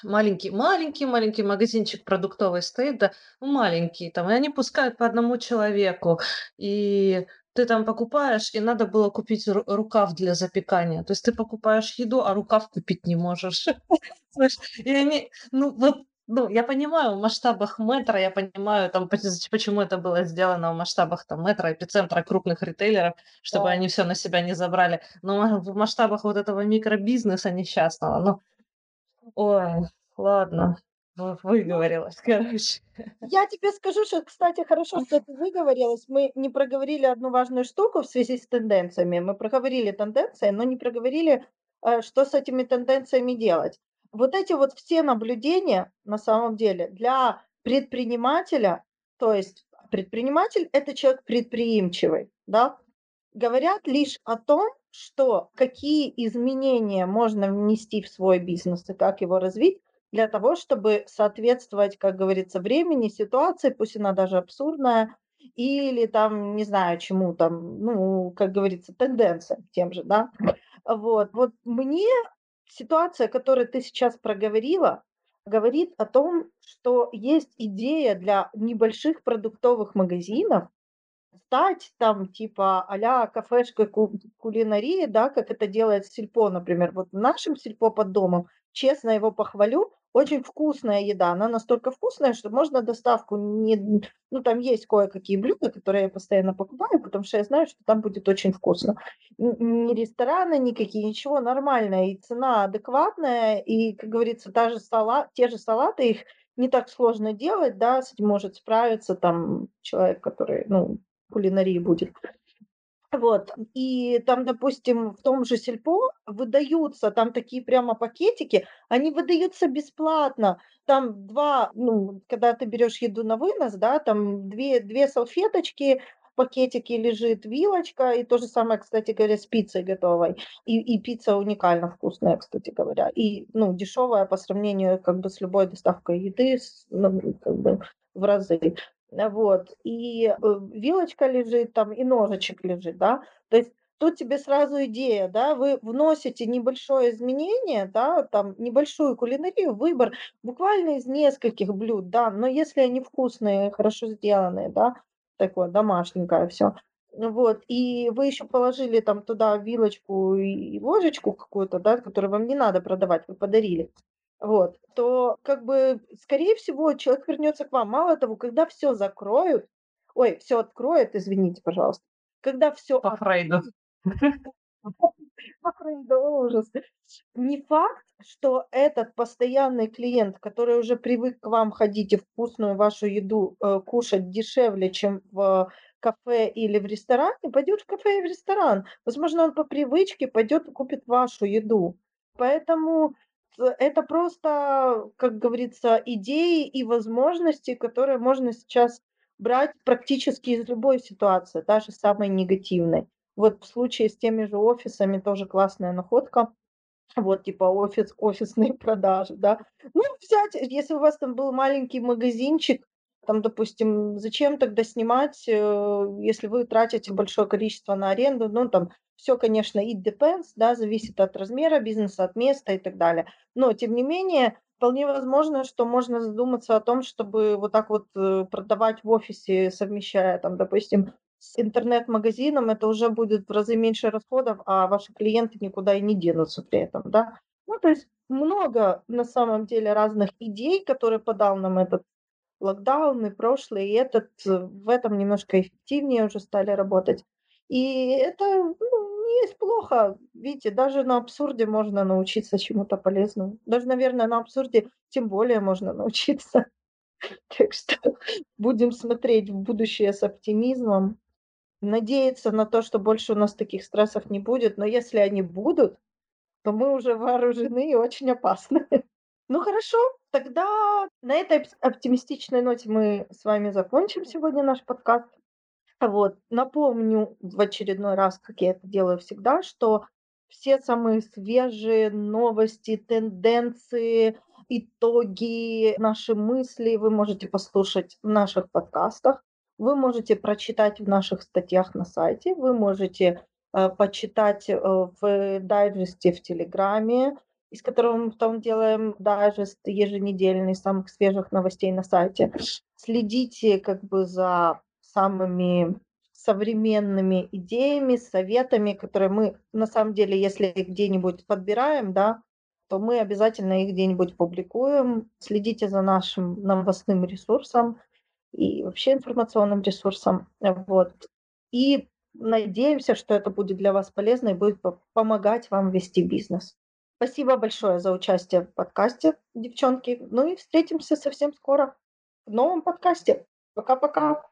A: маленький, маленький, маленький магазинчик продуктовый стоит, да, маленький, там, и они пускают по одному человеку, и ты там покупаешь, и надо было купить рукав для запекания. То есть ты покупаешь еду, а рукав купить не можешь. [laughs] И они, ну вот, ну, я понимаю, в масштабах метра, я понимаю, там, почему это было сделано в масштабах там, метра, эпицентра крупных ритейлеров, чтобы
B: Да.
A: они все на себя не забрали. Но в масштабах вот этого микробизнеса несчастного, ну, ой, ладно, выговорилась, [laughs] короче.
B: Я тебе скажу, что, кстати, хорошо, что ты выговорилась. Мы не проговорили одну важную штуку в связи с тенденциями. Мы проговорили тенденции, но не проговорили, э, что с этими тенденциями делать. Вот эти вот все наблюдения, на самом деле, для предпринимателя, то есть предприниматель – это человек предприимчивый, да, говорят лишь о том, что какие изменения можно внести в свой бизнес и как его развить, для того, чтобы соответствовать, как говорится, времени, ситуации, пусть она даже абсурдная, или там, не знаю, чему там, ну, как говорится, тенденциям тем же, да. Вот, вот мне ситуация, которую ты сейчас проговорила, говорит о том, что есть идея для небольших продуктовых магазинов стать там типа а-ля кафешкой ку- кулинарии, да, как это делает Сельпо, например. Вот в нашем Сельпо под домом, честно его похвалю, очень вкусная еда. Она настолько вкусная, что можно доставку не... Ну, там есть кое-какие блюда, которые я постоянно покупаю, потому что я знаю, что там будет очень вкусно. Ни рестораны никакие, ничего, нормальное. И цена адекватная, и, как говорится, та же салат, те же салаты, их не так сложно делать, да, с этим может справиться там человек, который, ну, кулинарии будет. Вот, и там, допустим, в том же Сельпо выдаются там такие прямо пакетики, они выдаются бесплатно. Там два, ну, когда ты берешь еду на вынос, да, там две, две салфеточки, пакетики лежит вилочка, и то же самое, кстати говоря, с пиццей готовой. И, и пицца уникально вкусная, кстати говоря. И, ну, дешевая по сравнению как бы с любой доставкой еды, ну, как бы в разы. Вот. И э, вилочка лежит там, и ножичек лежит, да. То есть тут тебе сразу идея, да, вы вносите небольшое изменение, да, там небольшую кулинарию, выбор буквально из нескольких блюд, да, но если они вкусные, хорошо сделанные, да, такое домашненькое все. Вот, и вы еще положили там туда вилочку и ложечку какую-то, да, которую вам не надо продавать, вы подарили вот, то как бы, скорее всего, человек вернется к вам. Мало того, когда все закроют, ой, все откроет, извините, пожалуйста, когда все
A: По Фрейду. [laughs]
B: по Фрейду, ужас. Не факт, что этот постоянный клиент, который уже привык к вам ходить и вкусную вашу еду э, кушать дешевле, чем в кафе или в ресторане, пойдет в кафе и в ресторан. Возможно, он по привычке пойдет и купит вашу еду. Поэтому это просто, как говорится, идеи и возможности, которые можно сейчас брать практически из любой ситуации, даже самой негативной. Вот в случае с теми же офисами тоже классная находка. Вот, типа офис, офисные [laughs] продажи, да. Ну, взять, если у вас там был маленький магазинчик, там, допустим, зачем тогда снимать, э, если вы тратите большое количество на аренду? Ну, там все, конечно, it depends, да, зависит от размера бизнеса, от места и так далее. Но, тем не менее, вполне возможно, что можно задуматься о том, чтобы вот так вот э, продавать в офисе, совмещая там, допустим, с интернет-магазином, это уже будет в разы меньше расходов, а ваши клиенты никуда и не денутся при этом, да. Ну, то есть много на самом деле разных идей, которые подал нам этот локдауны прошлые, и этот э, в этом немножко эффективнее уже стали работать. И это ну, не есть плохо. Видите, даже на абсурде можно научиться чему-то полезному. Даже, наверное, на абсурде тем более можно [laughs] научиться. Так что [laughs] будем смотреть в будущее с оптимизмом. Надеяться на то, что больше у нас таких стрессов не будет. Но если они будут, то мы уже вооружены и очень опасны. [laughs] Ну хорошо, тогда на этой оптимистичной ноте мы с вами закончим сегодня наш подкаст. Вот, напомню в очередной раз, как я это делаю всегда, что все самые свежие новости, тенденции, итоги, наши мысли вы можете послушать в наших подкастах, вы можете прочитать в наших статьях на сайте, вы можете э, почитать э, в дайджесте в Телеграме, из которого мы потом делаем дайджест еженедельный самых свежих новостей на сайте. Следите как бы за самыми современными идеями, советами, которые мы на самом деле, если где-нибудь подбираем, да, то мы обязательно их где-нибудь публикуем. Следите за нашим новостным ресурсом и вообще информационным ресурсом. Вот. И надеемся, что это будет для вас полезно и будет помогать вам вести бизнес. Спасибо большое за участие в подкасте, девчонки. Ну и встретимся совсем скоро в новом подкасте. Пока-пока.